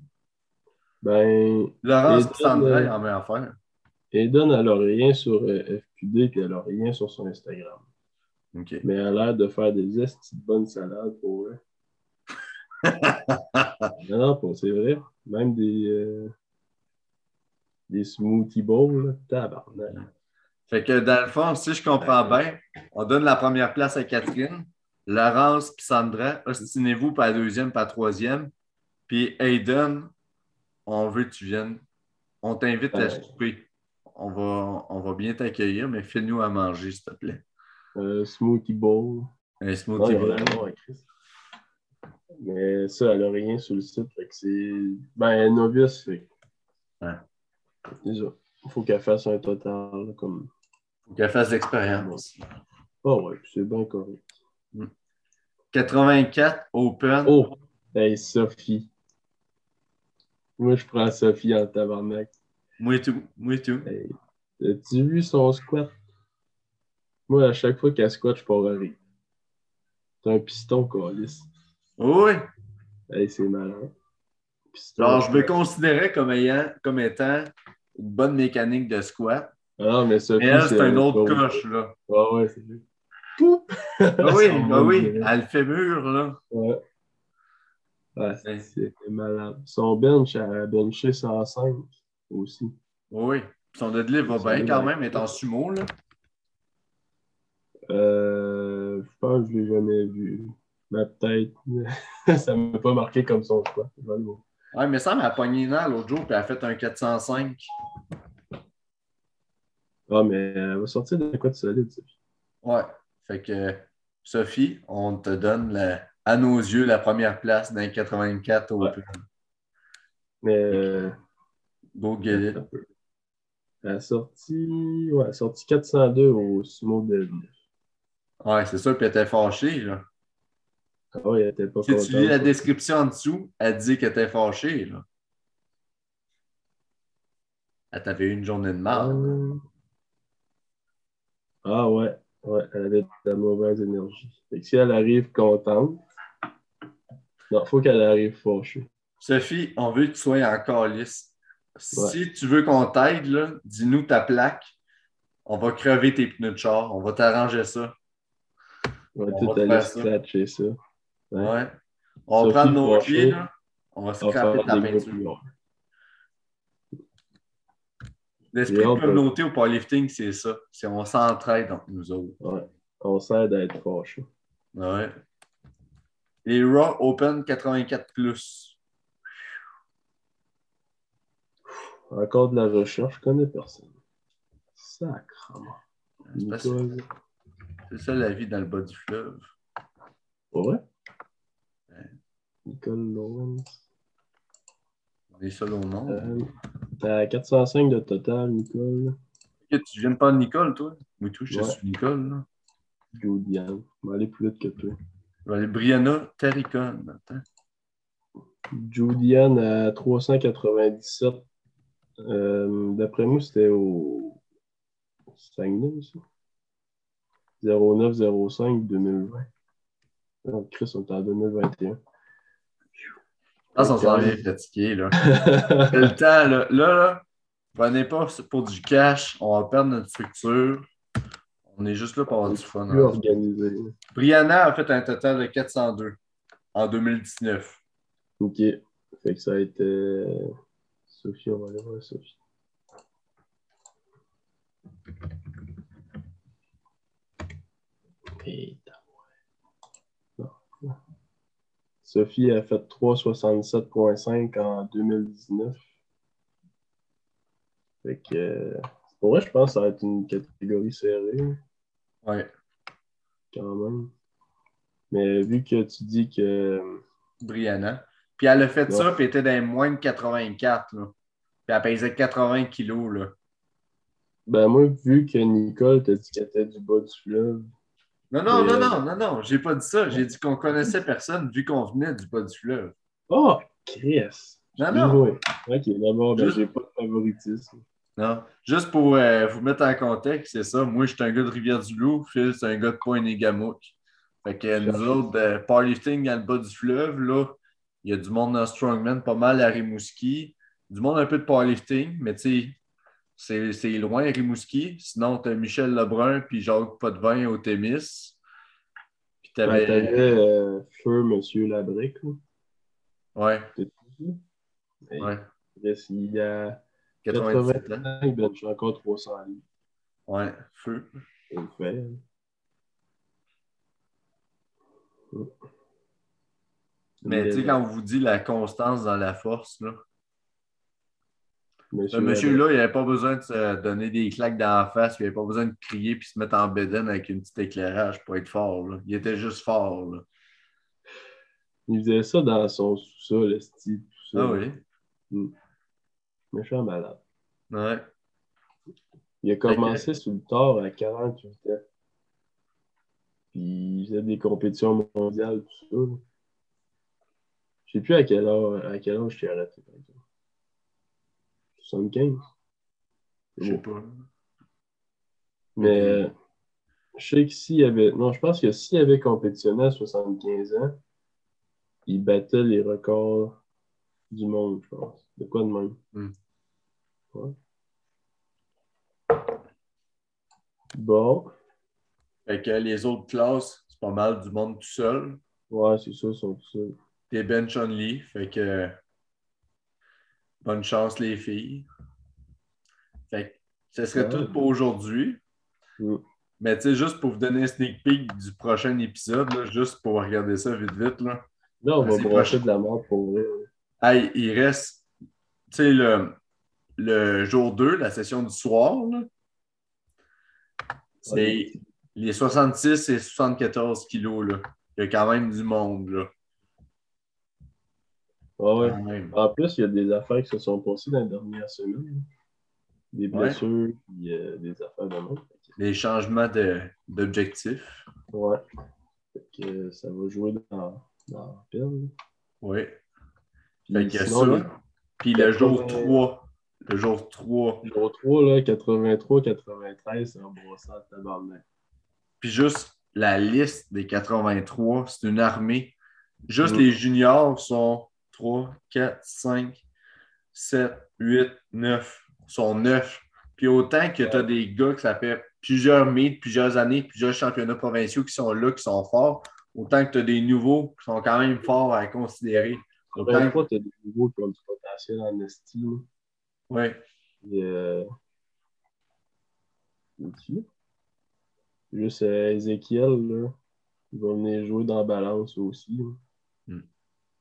Ben, Laurence Eden, et Sandra, euh, il en met à faire. Eden, elle a rien sur euh, FQD puis elle a rien sur son Instagram. Mais elle a l'air de faire des estis de bonnes salades pour eux. Non, non, c'est vrai. Même des, euh, des smoothie bowls, tabarnak. Fait que dans le fond, si je comprends bien, on donne la première place à Catherine, Laurence puis Sandra, ostinez-vous pour la deuxième, pour la troisième. Puis Aiden, on veut que tu viennes. On t'invite à Ouais. souper. On va, on va bien t'accueillir, mais fais-nous à manger, s'il te plaît. Euh, smoothie bowl. Un smoothie a bowl. un nom à Christ. Mais ça, elle a rien sur le site. Fait que c'est. Ben, elle est novice, fait. Ouais. Faut qu'elle fasse un total, comme. Faut qu'elle fasse l'expérience. Ah ouais, c'est bien correct. 84 Open. Oh! Hey, Sophie. Moi, je prends Sophie en tabarnak. Moi tout. Moi tout. Hey, As-tu vu son squat? Moi, à chaque fois qu'elle squat, je pars à rire. C'est un piston, Calis. Oui. Hey, c'est malin. Alors, je me considérais comme, ayant, comme étant une bonne mécanique de squat. Ah mais elle, c'est un autre coche, là. Ah ouais, c'est lui. Ah oui, ah oui. Elle fait mûr, là. Ouais. C'est- malade. Son bench a benché 105 aussi. Oui. Son deadlift va bien quand même, est en sumo, là. Euh, je pense que je l'ai jamais vu. Mais peut-être. ça ne m'a pas marqué comme son choix. Ouais, mais ça m'a pogné une l'autre jour, puis elle a fait un 405. Ah, mais elle va sortir de quoi de solide, ça. Ouais. Fait que, Sophie, on te donne, la- à nos yeux, la première place les 84 Open. Mais euh, Go get it. elle a sorti, ouais, sorti 402 au sumo de. Ouais, c'est ça, puis elle était fâchée, là. Ah ouais, était pas Si tu lis la description en dessous, elle dit qu'elle était fâchée, là. Elle t'avait eu une journée de mal. Ah, ah ouais, ouais, elle avait de la mauvaise énergie. Fait que si elle arrive contente, non, faut qu'elle arrive fâchée. Sophie, on veut que tu sois en calice. Si tu veux qu'on t'aide, dis-nous ta plaque. On va crever tes pneus de char. On va t'arranger ça. On va On tout va te aller scratcher ça. Ouais. On va Sophie prendre nos là. On va scraper des gros peinture. L'esprit de de- communauté au powerlifting, c'est ça. C'est on s'entraide entre nous autres. Ouais. On s'aide à être fâché. Ouais. Les Raw Open 84 plus. Encore de la recherche, je connais personne. Sacrement. C'est ça la vie dans le bas du fleuve. Ouais. Nicole Lawrence. On est seul au monde. Euh, T'as 405 de total, Nicole. Tu viens de parler de Nicole, toi? Oui, toi, je Ouais. suis Nicole. Là. Julian. Je vais aller plus vite que toi. Je vais aller Brianna Taricon. Attends. Julian à 397. Euh, D'après moi, c'était au Saguenay, ça. 0905 2020. Non, Chris, on est en 2021. Ah, ça s'en vient fatigué, là. Le temps, là. Là, là, prenez pas pour du cash. On va perdre notre structure. On est juste là pour avoir du fun. Plus hein. organisé. Brianna a fait un total de 402 en 2019. Ok. Fait que ça a été. Sophie, on va aller voir Sophie ouais. Non. Sophie a fait 3,67,5 en 2019. Fait que. euh, Pour vrai, je pense que ça va être une catégorie serrée, Ouais. quand même. Mais vu que tu dis que. Brianna. Puis elle a fait Ouais. ça, puis elle était dans moins de 84, là. Puis elle pesait 80 kilos, là. Ben, moi, vu que Nicole t'a dit qu'elle était du bas du fleuve, Non, non, non, euh, non, non, non, j'ai pas dit ça. J'ai dit qu'on connaissait personne vu qu'on venait du bas du fleuve. Oh, Chris! Non, non. Ok, d'abord, ben, Juste- j'ai pas de favoritisme. Non. Juste pour euh, vous mettre en contexte, c'est ça. Moi, je suis un gars de Rivière-du-Loup. Phil, c'est un gars de Pointe-Négamouk. Fait que nous autres, euh, powerlifting dans le bas du fleuve, là, il y a du monde dans Strongman, pas mal à Rimouski. Du monde un peu de powerlifting, mais tu sais, c'est- c'est loin Rimouski. Sinon, tu as Michel Lebrun puis Jacques Potvin au Témis. Puis Ben, t'avais. T'avais euh, Feu Monsieur Labrique. là. Ouais? Hey, ouais. Il y a 97 ans. 85, je suis encore 300 livres. Ouais, feu. Fait. Mais tu sais, quand on vous dit la constance dans la force, là. Ce Monsieur, monsieur-là, il n'avait pas besoin de se donner des claques dans la face, il n'avait pas besoin de crier puis se mettre en bédaine avec une petite éclairage pour être fort. là. Il était juste fort. Là. Il faisait ça dans son sous-sol, le style, tout ça. Ah oui? Mm. Méchant malade. Ouais. Il a commencé sur le tard à 48 ans. Puis il faisait des compétitions mondiales, tout ça. là. Je sais plus à quel âge, à quel âge je t'ai arrêté, par exemple. 75. Je sais pas. Mais je sais que s'il avait. Non, je pense que s'il avait compétitionné à 75 ans, il battait les records du monde, je pense. De quoi de même? Hmm. Ouais. Bon. Fait que les autres classes, c'est pas mal du monde tout seul. Ouais, c'est ça, ils sont tout seuls. T'es Ben Chun-Li, fait que bonne chance les filles. Fait que ce serait Ouais. tout pour aujourd'hui. Mais tu sais, juste pour vous donner un sneak peek du prochain épisode, là, juste pour regarder ça vite vite, là. Là, on va proche. de la mort pour vrai. Hey, il reste, tu sais, le, le jour 2, la session du soir, là, c'est Ouais. les 66 et 74 kilos, là. Il y a quand même du monde, là. Ah ouais. Même. En plus, il y a des affaires qui se sont passées dans les dernières semaines. Des Ouais. blessures, puis euh, des affaires de monde. Les changements de- d'objectifs. Ouais. Fait que euh, ça va jouer dans, dans la pile. Oui. Puis Fait a sinon, ça. Puis le jour 80. 3. Le jour 3. numéro 3, là, 83, 93, c'est un brossard de tabarnak. Puis juste la liste des 83, c'est une armée. Juste Mm. les juniors sont 3, 4, 5, 7, 8, 9. sont 9. Puis autant que tu as des gars que ça fait plusieurs meets, plusieurs années, plusieurs championnats provinciaux qui sont là, qui sont forts, autant que tu as des nouveaux qui sont quand même forts à considérer. Autant 83, t'as des nouveaux qui ont du potentiel en estime. Puis, euh... Juste euh, Ezekiel, là, il va venir jouer dans la balance aussi. là.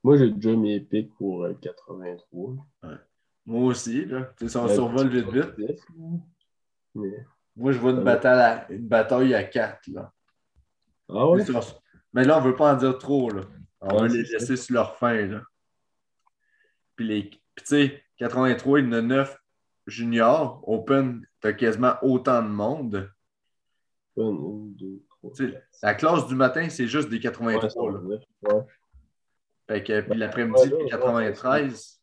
Moi, j'ai déjà mes pics pour euh, 83. Moi aussi, là. Tu sais, si on Euh, survole vite, vite. 10, là. Mais... Moi, je vois une Ouais. bataille à, une bataille à 4, là. Ah ouais? Mais là, on ne veut pas en dire trop, là. On va Ouais, les laisser sur leur fin, là. Puis, les... Puis tu sais, 83, il y en a 9 juniors. Open, tu as quasiment autant de monde. Un, deux, trois. La classe du matin, c'est juste des Ouais, 83, ça là. va, ouais. Fait que, puis Ouais, l'après-midi, ouais, puis ouais, 93,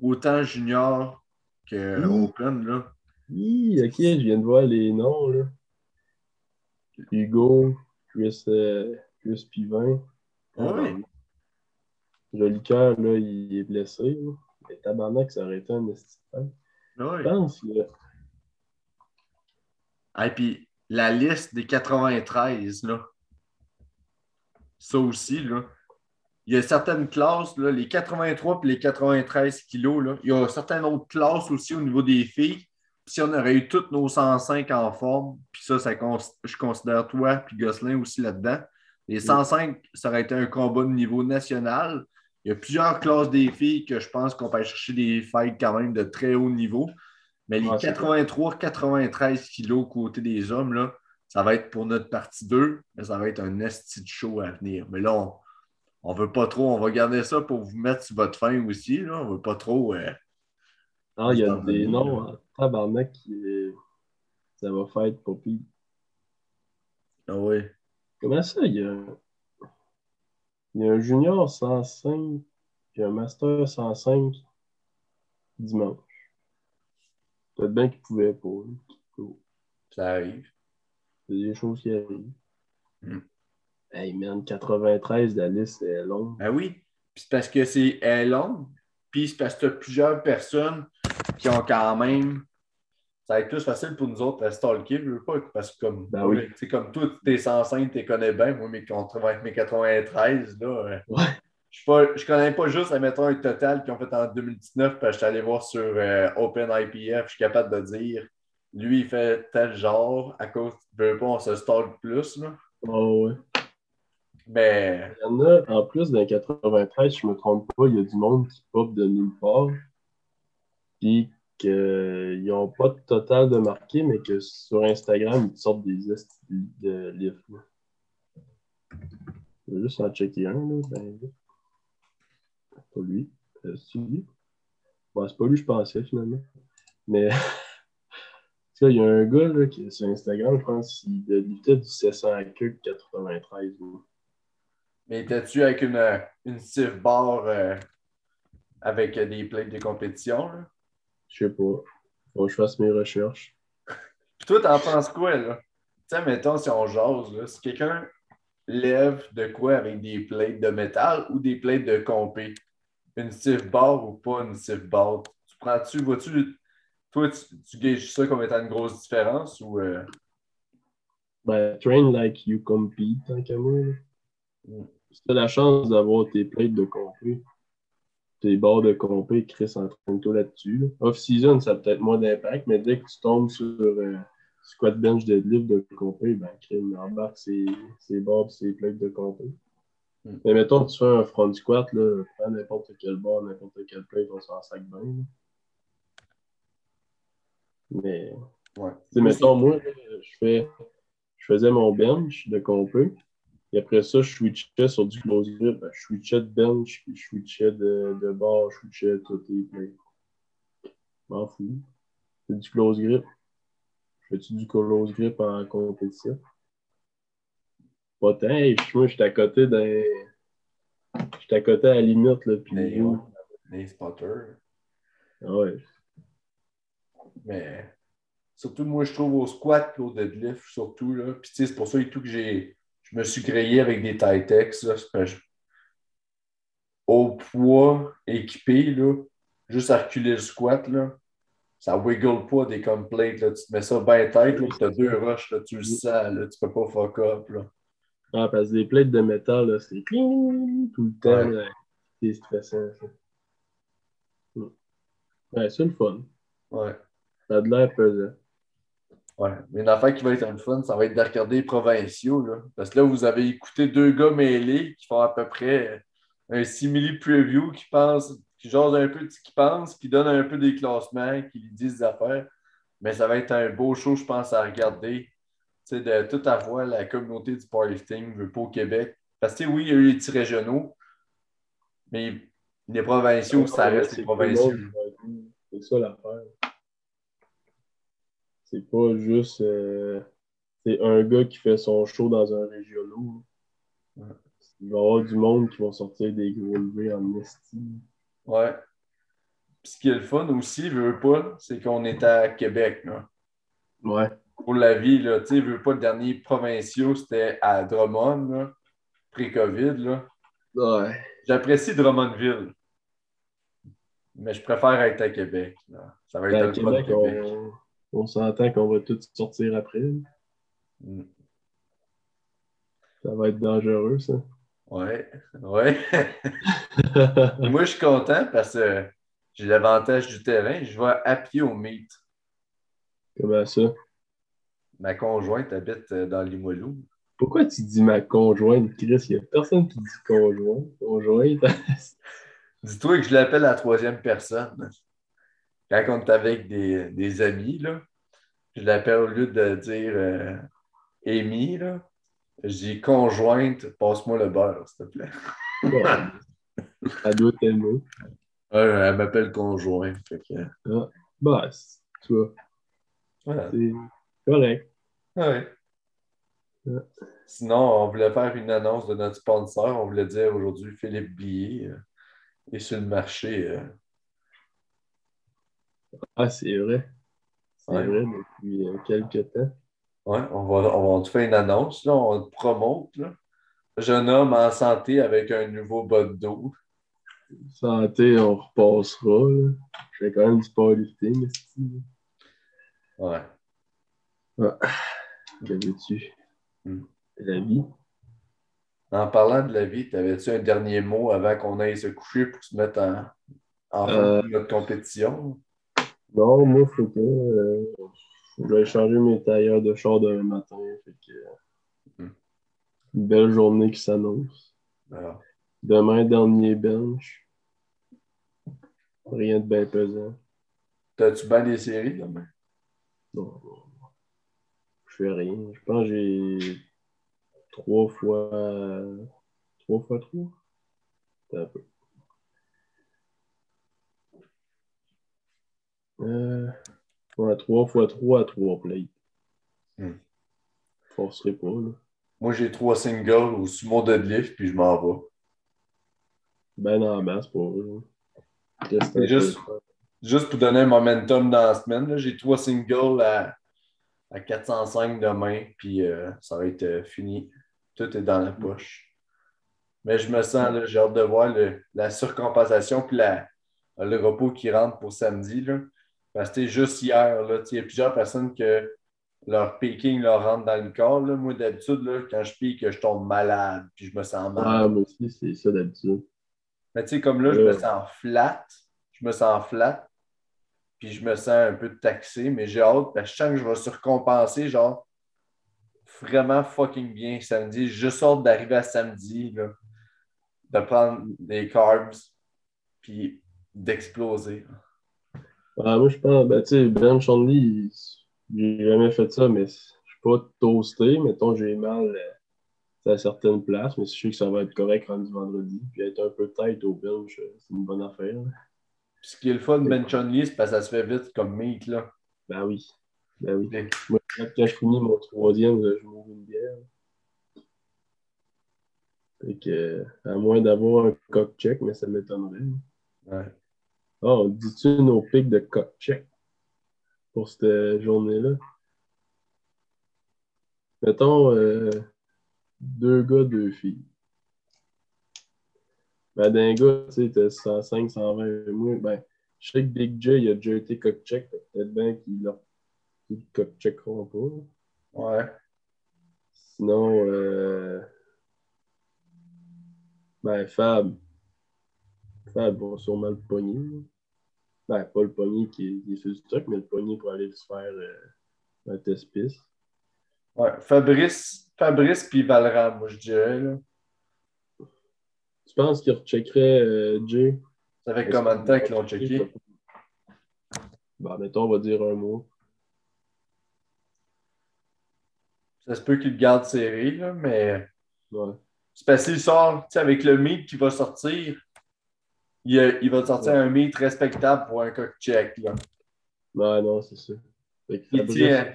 autant junior que Mmh. Open, là. Hi, ok, je viens de voir les noms, là. Hugo, Chris, euh, Chris Pivin. Ah oui. Le liqueur, là, il est blessé. Là. Mais tabarnak, ça aurait été un esti de fin. Ouais. Je pense que Et puis la liste des 93, là. Ça aussi, là. Il y a certaines classes, là, les 83 et les 93 kilos, là. Il y a certaines autres classes aussi au niveau des filles. Si on aurait eu toutes nos 105 en forme, puis ça, ça je considère toi puis Gosselin aussi là-dedans. Les 105, ça aurait été un combat de niveau national. Il y a plusieurs classes des filles que je pense qu'on peut aller chercher des fights quand même de très haut niveau. Mais les Ouais, c'est 83-93 kilos côté des hommes, là, ça va être pour notre partie 2, mais ça va être un esti de show à venir. Mais là, on ne veut pas trop. On va garder ça pour vous mettre sur votre fin aussi. Là. On ne veut pas trop. euh, ah, il y a des noms en tabarnak qui. Ça va faire pire. Ah oui. Comment ça, il y a. Il y a un junior 105 puis un master 105 dimanche. Peut-être bien qu'il pouvait pas. Ça arrive. C'est des choses qui arrivent. Hmm. Hey man, 93, la liste est longue. Ben oui. C'est parce que c'est longue. Puis c'est parce que tu as plusieurs personnes qui ont quand même. Ça va être plus facile pour nous autres à stalker, je veux pas. Parce que comme, Ben oui. comme toi, t'es 105, tu les connais bien. Moi, mes, contre- avec mes 93, là. euh, Ouais. Je ne connais pas juste, admettons, un total qu'ils ont fait en 2019, parce que je suis allé voir sur euh, OpenIPF, je suis capable de dire, lui, il fait tel genre, à cause, veux pas, on se stalk plus, là. Oh, ouais. Mais, Il y en a, en plus, dans 93, je me trompe pas, il y a du monde qui pop de nulle part. Puis qu'ils n'ont pas de total de marqué, mais que sur Instagram, ils sortent des de livres. Je vais juste en checker un, là. Ben, pas lui. Euh, c'est lui. Bon, c'est pas lui, je pensais finalement. Mais il y a un gars là, qui, sur Instagram, je pense, il luttait du 700 à 93. Mais étais-tu avec une, euh, une Bar euh, avec des plates de compétition? Je sais pas. Faut que je fasse mes recherches. Puis toi, t'en penses quoi, là? Tu sais, mettons, si on jase, là, si quelqu'un lève de quoi avec des plates de métal ou des plates de compé, une Steve Bar ou pas une Steve Bar, tu prends-tu, vois-tu, toi, tu, tu gages ça comme étant une grosse différence ou. Euh... Ben, train like you compete, tant qu'à moi. Mm. Si tu as la chance d'avoir tes plates de compé, tes barres de compé, Chris, entraîne-toi là-dessus. Off-season, ça a peut-être moins d'impact, mais dès que tu tombes sur euh, squat bench deadlift de compé, ben, crime, embarque ses, ses barres et ses plates de compé. Mm. Mais mettons, tu fais un front squat, là, prends n'importe quel bar, n'importe quel plate, on s'en sac bien. Mais, ouais. mettons, moi, je, fais, je faisais mon bench de compé. Et après ça, je switchais sur du close grip. Je switchais de bench, puis je switchais de, de bar, je switchais tout les Je m'en fous. C'est du close grip. Je fais-tu du close grip en compétition? Pas tant. moi, j'étais à côté d'un. J'étais à côté à la limite, là. Puis. Les, les spotters. Ouais. Mais surtout, moi, je trouve au squat et au deadlift, surtout. Là. Puis, c'est pour ça et tout que j'ai, je me suis créé avec des Titex. Au poids équipé, là, juste à reculer le squat, là, ça wiggle pas des complètes. Là. Tu te mets ça bien tête, tu as deux rushs, là, tu le sens, là, tu peux pas fuck up. Là. Ah, parce que des plates de métal, c'est tout le temps. C'est stressant. Ça. Ouais, c'est le fun. Ouais. Ça a de l'air pesant. Ouais, mais une affaire qui va être une fun, ça va être de regarder les provinciaux. Là. Parce que là, vous avez écouté deux gars mêlés qui font à peu près un simili preview qui pensent, qui jasent un peu de ce qu'ils pensent, qui donnent un peu des classements, qui lui disent des affaires. Mais ça va être un beau show, je pense, à regarder. Tu sais, de tout avoir la communauté du powerlifting veut pas au Québec. Parce que oui, il y a eu les petits régionaux, mais les provinciaux, ça reste les provinciaux. C'est ça l'affaire. C'est pas juste euh, c'est un gars qui fait son show dans un régional. Il va y avoir du monde qui va sortir des gros levés en estime. Ouais. Puis ce qui est le fun aussi, veut pas, c'est qu'on est à Québec. Là. Ouais. Pour la vie, là, tu sais, veut pas, le dernier provinciaux, c'était à Drummond, pré-COVID. Là. Ouais. J'apprécie Drummondville. Mais je préfère être à Québec. Ça va être ben, à Québec, Québec on s'entend qu'on va tous sortir après. Mm. Ça va être dangereux, ça. Ouais, ouais. Moi, je suis content parce que j'ai l'avantage du terrain. Je vais à pied au meet. Comment ça? Ma conjointe habite euh, dans Limoilou. Pourquoi tu dis ma conjointe, Chris? Il n'y a personne qui dit conjointe. Conjointe. Dis-toi que je l'appelle la troisième personne quand on est avec des, des amis, là, je l'appelle au lieu de dire euh, Amy, là, je dis conjointe, passe-moi le beurre, s'il te plaît. Elle doit t'aimer. Ouais, elle m'appelle conjoint. Fait que... ah, bah, tu vois. C'est correct. Ouais. Sinon, on voulait faire une annonce de notre sponsor. On voulait dire aujourd'hui Philippe Billet euh, est sur le marché. Euh, ah, c'est vrai. C'est vrai, depuis euh, quelques temps. Oui, on va, on va te faire une annonce, là, on te promote. Là. Jeune homme en santé avec un nouveau bas d'eau. Santé, on repassera. Là. Je fais quand même du powerlifting. Ouais. Ah, tu hmm. La vie. En parlant de la vie, t'avais-tu un dernier mot avant qu'on aille se coucher pour se mettre en, en euh... notre compétition? Non, moi, faut que. Euh, je vais changer mes tailleurs de char demain matin. Fait que, hmm. Une belle journée qui s'annonce. Demain, dernier bench. Rien de bien pesant. T'as-tu bien des séries demain? Non, non. Je fais rien. Je pense que j'ai trois fois. Trois fois trois? un peu. Euh, ouais, 3 x 3 à 3 plates. Hmm. Forcerai pas, là. Moi, j'ai trois singles au sumo deadlift, puis je m'en vais. Ben en masse pour eux. là. Qu'est-ce que C'est t'as juste- fait? Juste pour donner un momentum dans la semaine, j'ai trois singles à, à 405 demain, puis euh, ça va être euh, fini. Tout est dans la poche. Mais je me sens, j'ai hâte de voir le- la surcompensation puis la, le repos qui rentre pour samedi. Là. Parce que c'était juste hier, il y a plusieurs personnes que leur peaking leur rentre dans le corps. Là. Moi, d'habitude, quand je pique, je tombe malade, puis je me sens mal. Ah, moi aussi, c'est ça d'habitude. Mais tu sais, comme là, je me Ouais. sens flat. Je me sens flat. Puis je me sens un peu taxé, mais j'ai hâte parce que je sens que je vais surcompenser, genre, vraiment fucking bien samedi. Je sors d'arriver à samedi, là, de prendre des carbs, puis d'exploser. Ah, moi, je pense, ben, tu sais, only, j'ai jamais fait ça, mais je suis pas toasté. Mettons, j'ai mal euh, à certaines places, mais je sais que ça va être correct rendu vendredi. Puis être un peu tête au bench, euh, c'est une bonne affaire. là. Puis ce qui est le fun de bench only, c'est parce que ça se fait vite comme meat, là. Ben oui. Ben oui. Moi, quand je finis mon troisième, là, je m'ouvre une bière. Fait que, euh, à moins d'avoir un cock check, mais ça m'étonnerait. Ouais. On dit-tu nos pics de cock check pour cette journée-là? Mettons euh, deux gars, deux filles. Ben, d'un gars, tu sais, t'as 105, 120. Moi, ben, je sais que Big J, il a déjà été cock check. fait que Peut-être bien qu'ils leur- qu'ils le cock checkeront pas. Ouais. Sinon, euh... ben, Fab. Va sûrement le pogner. Ben, pas le pogner qui est, qui est sur le stock, mais le pogner pour aller se faire euh, un test piste. Ouais. Fabrice, Fabrice puis Valran, moi, je dirais, là. Tu penses qu'il recheckerait euh, Jay? Ça fait combien de temps qu'ils l'ont checké? Ben, mettons, on va dire un mois. Ça se peut qu'il le garde serré, là, mais. Ouais. C'est parce qu'il sort, tu sais, avec le meat qui va sortir, il, va te sortir Ouais. un meat respectable pour un cock check. Là. Ben, non, c'est tiens,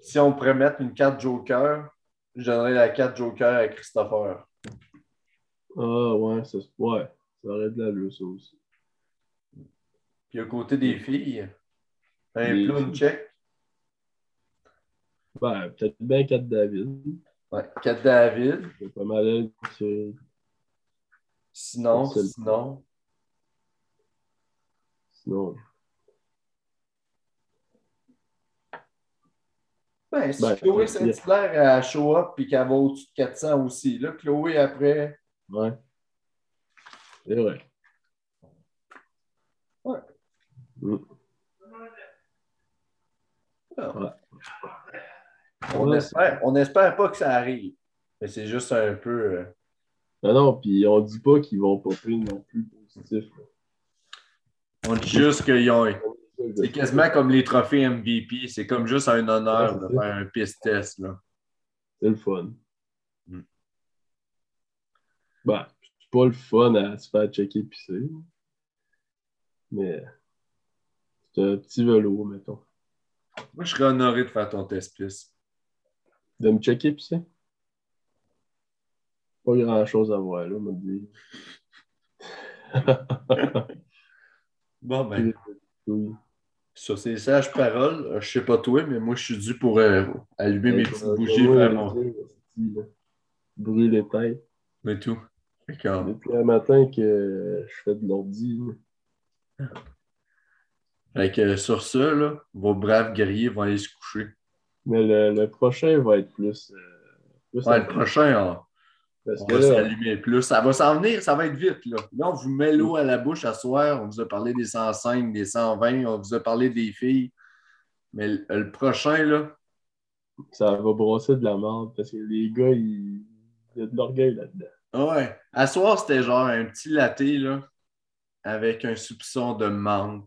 Si on pourrait mettre une carte Joker, je donnerais la carte Joker à Christopher. Ah, ouais, ça, ouais, ça aurait de l'allure, ça aussi. Puis à côté des filles, un clown filles. check. Ben, peut-être bien 4 David. Ouais, 4 David. C'est pas mal qui- Sinon, sinon. Sinon, Ben, si Ben, Chloé Saint-Hilaire a show up puis qu'elle va au-dessus de 400 aussi. Là, Chloé, après, ouais. C'est vrai. Ouais. Mm. on, Ouais, espère, on espère pas que ça arrive. Mais c'est juste un peu. euh, Non, non, puis on dit pas qu'ils vont popper non plus positif. là. On dit juste qu'ils ont. C'est C'est quasiment comme les trophées MVP. C'est comme juste un honneur de c'est faire un piste test. Là. le fun. Mm. Ben, c'est pas le fun à se faire checker pisser. Mais c'est un petit vélo, mettons. Moi, je serais honoré de faire ton test piste. De me checker pisser? Pas grand chose à voir, là, m'a dit. Bon, ben, Oui. sur ces sages paroles, euh, je sais pas toi, mais moi, je suis dû pour euh, allumer mes petites bougies, là, Brûle les têtes. Mais tout. Que, euh, Depuis un matin que je fais de l'ordi. fait que, sur ça, là, vos braves guerriers vont aller se coucher. Mais le, le prochain va être plus. euh, plus Ouais, le prochain, on, Parce on que va s'allumer plus. Ça va s'en venir, ça va être vite. Là. là, on vous met l'eau à la bouche à soir. On vous a parlé des 105, des 120, on vous a parlé des filles. Mais le, le prochain, là, ça va brosser de la merde parce que les gars, ils- il y a de l'orgueil là-dedans. ah ouais. À soir, c'était genre un petit latte là, avec un soupçon de menthe.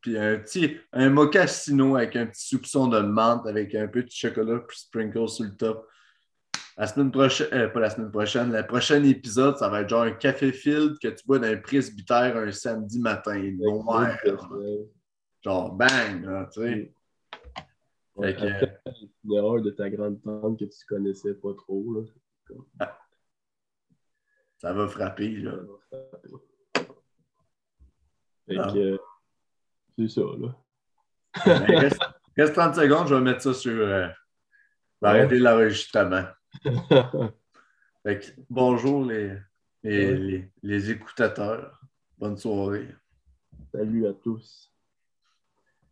Puis un petit un mochassino avec un petit soupçon de menthe avec un peu de chocolat puis sprinkle sur le top. La semaine prochaine, euh, pas la semaine prochaine, le prochain épisode, ça va être genre un café filtre que tu bois d'un presbytère un samedi matin. Genre bang, là, tu sais. Fait que, Après, l'erreur de ta grande tante que tu connaissais pas trop. Là. ça va frapper, là. Fait Ah. que, c'est ça, là. Reste, reste 30 secondes, je vais mettre ça sur. euh, je vais arrêter l'enregistrement. Fait que, bonjour les, les, les écoutateurs. Bonne soirée. Salut à tous.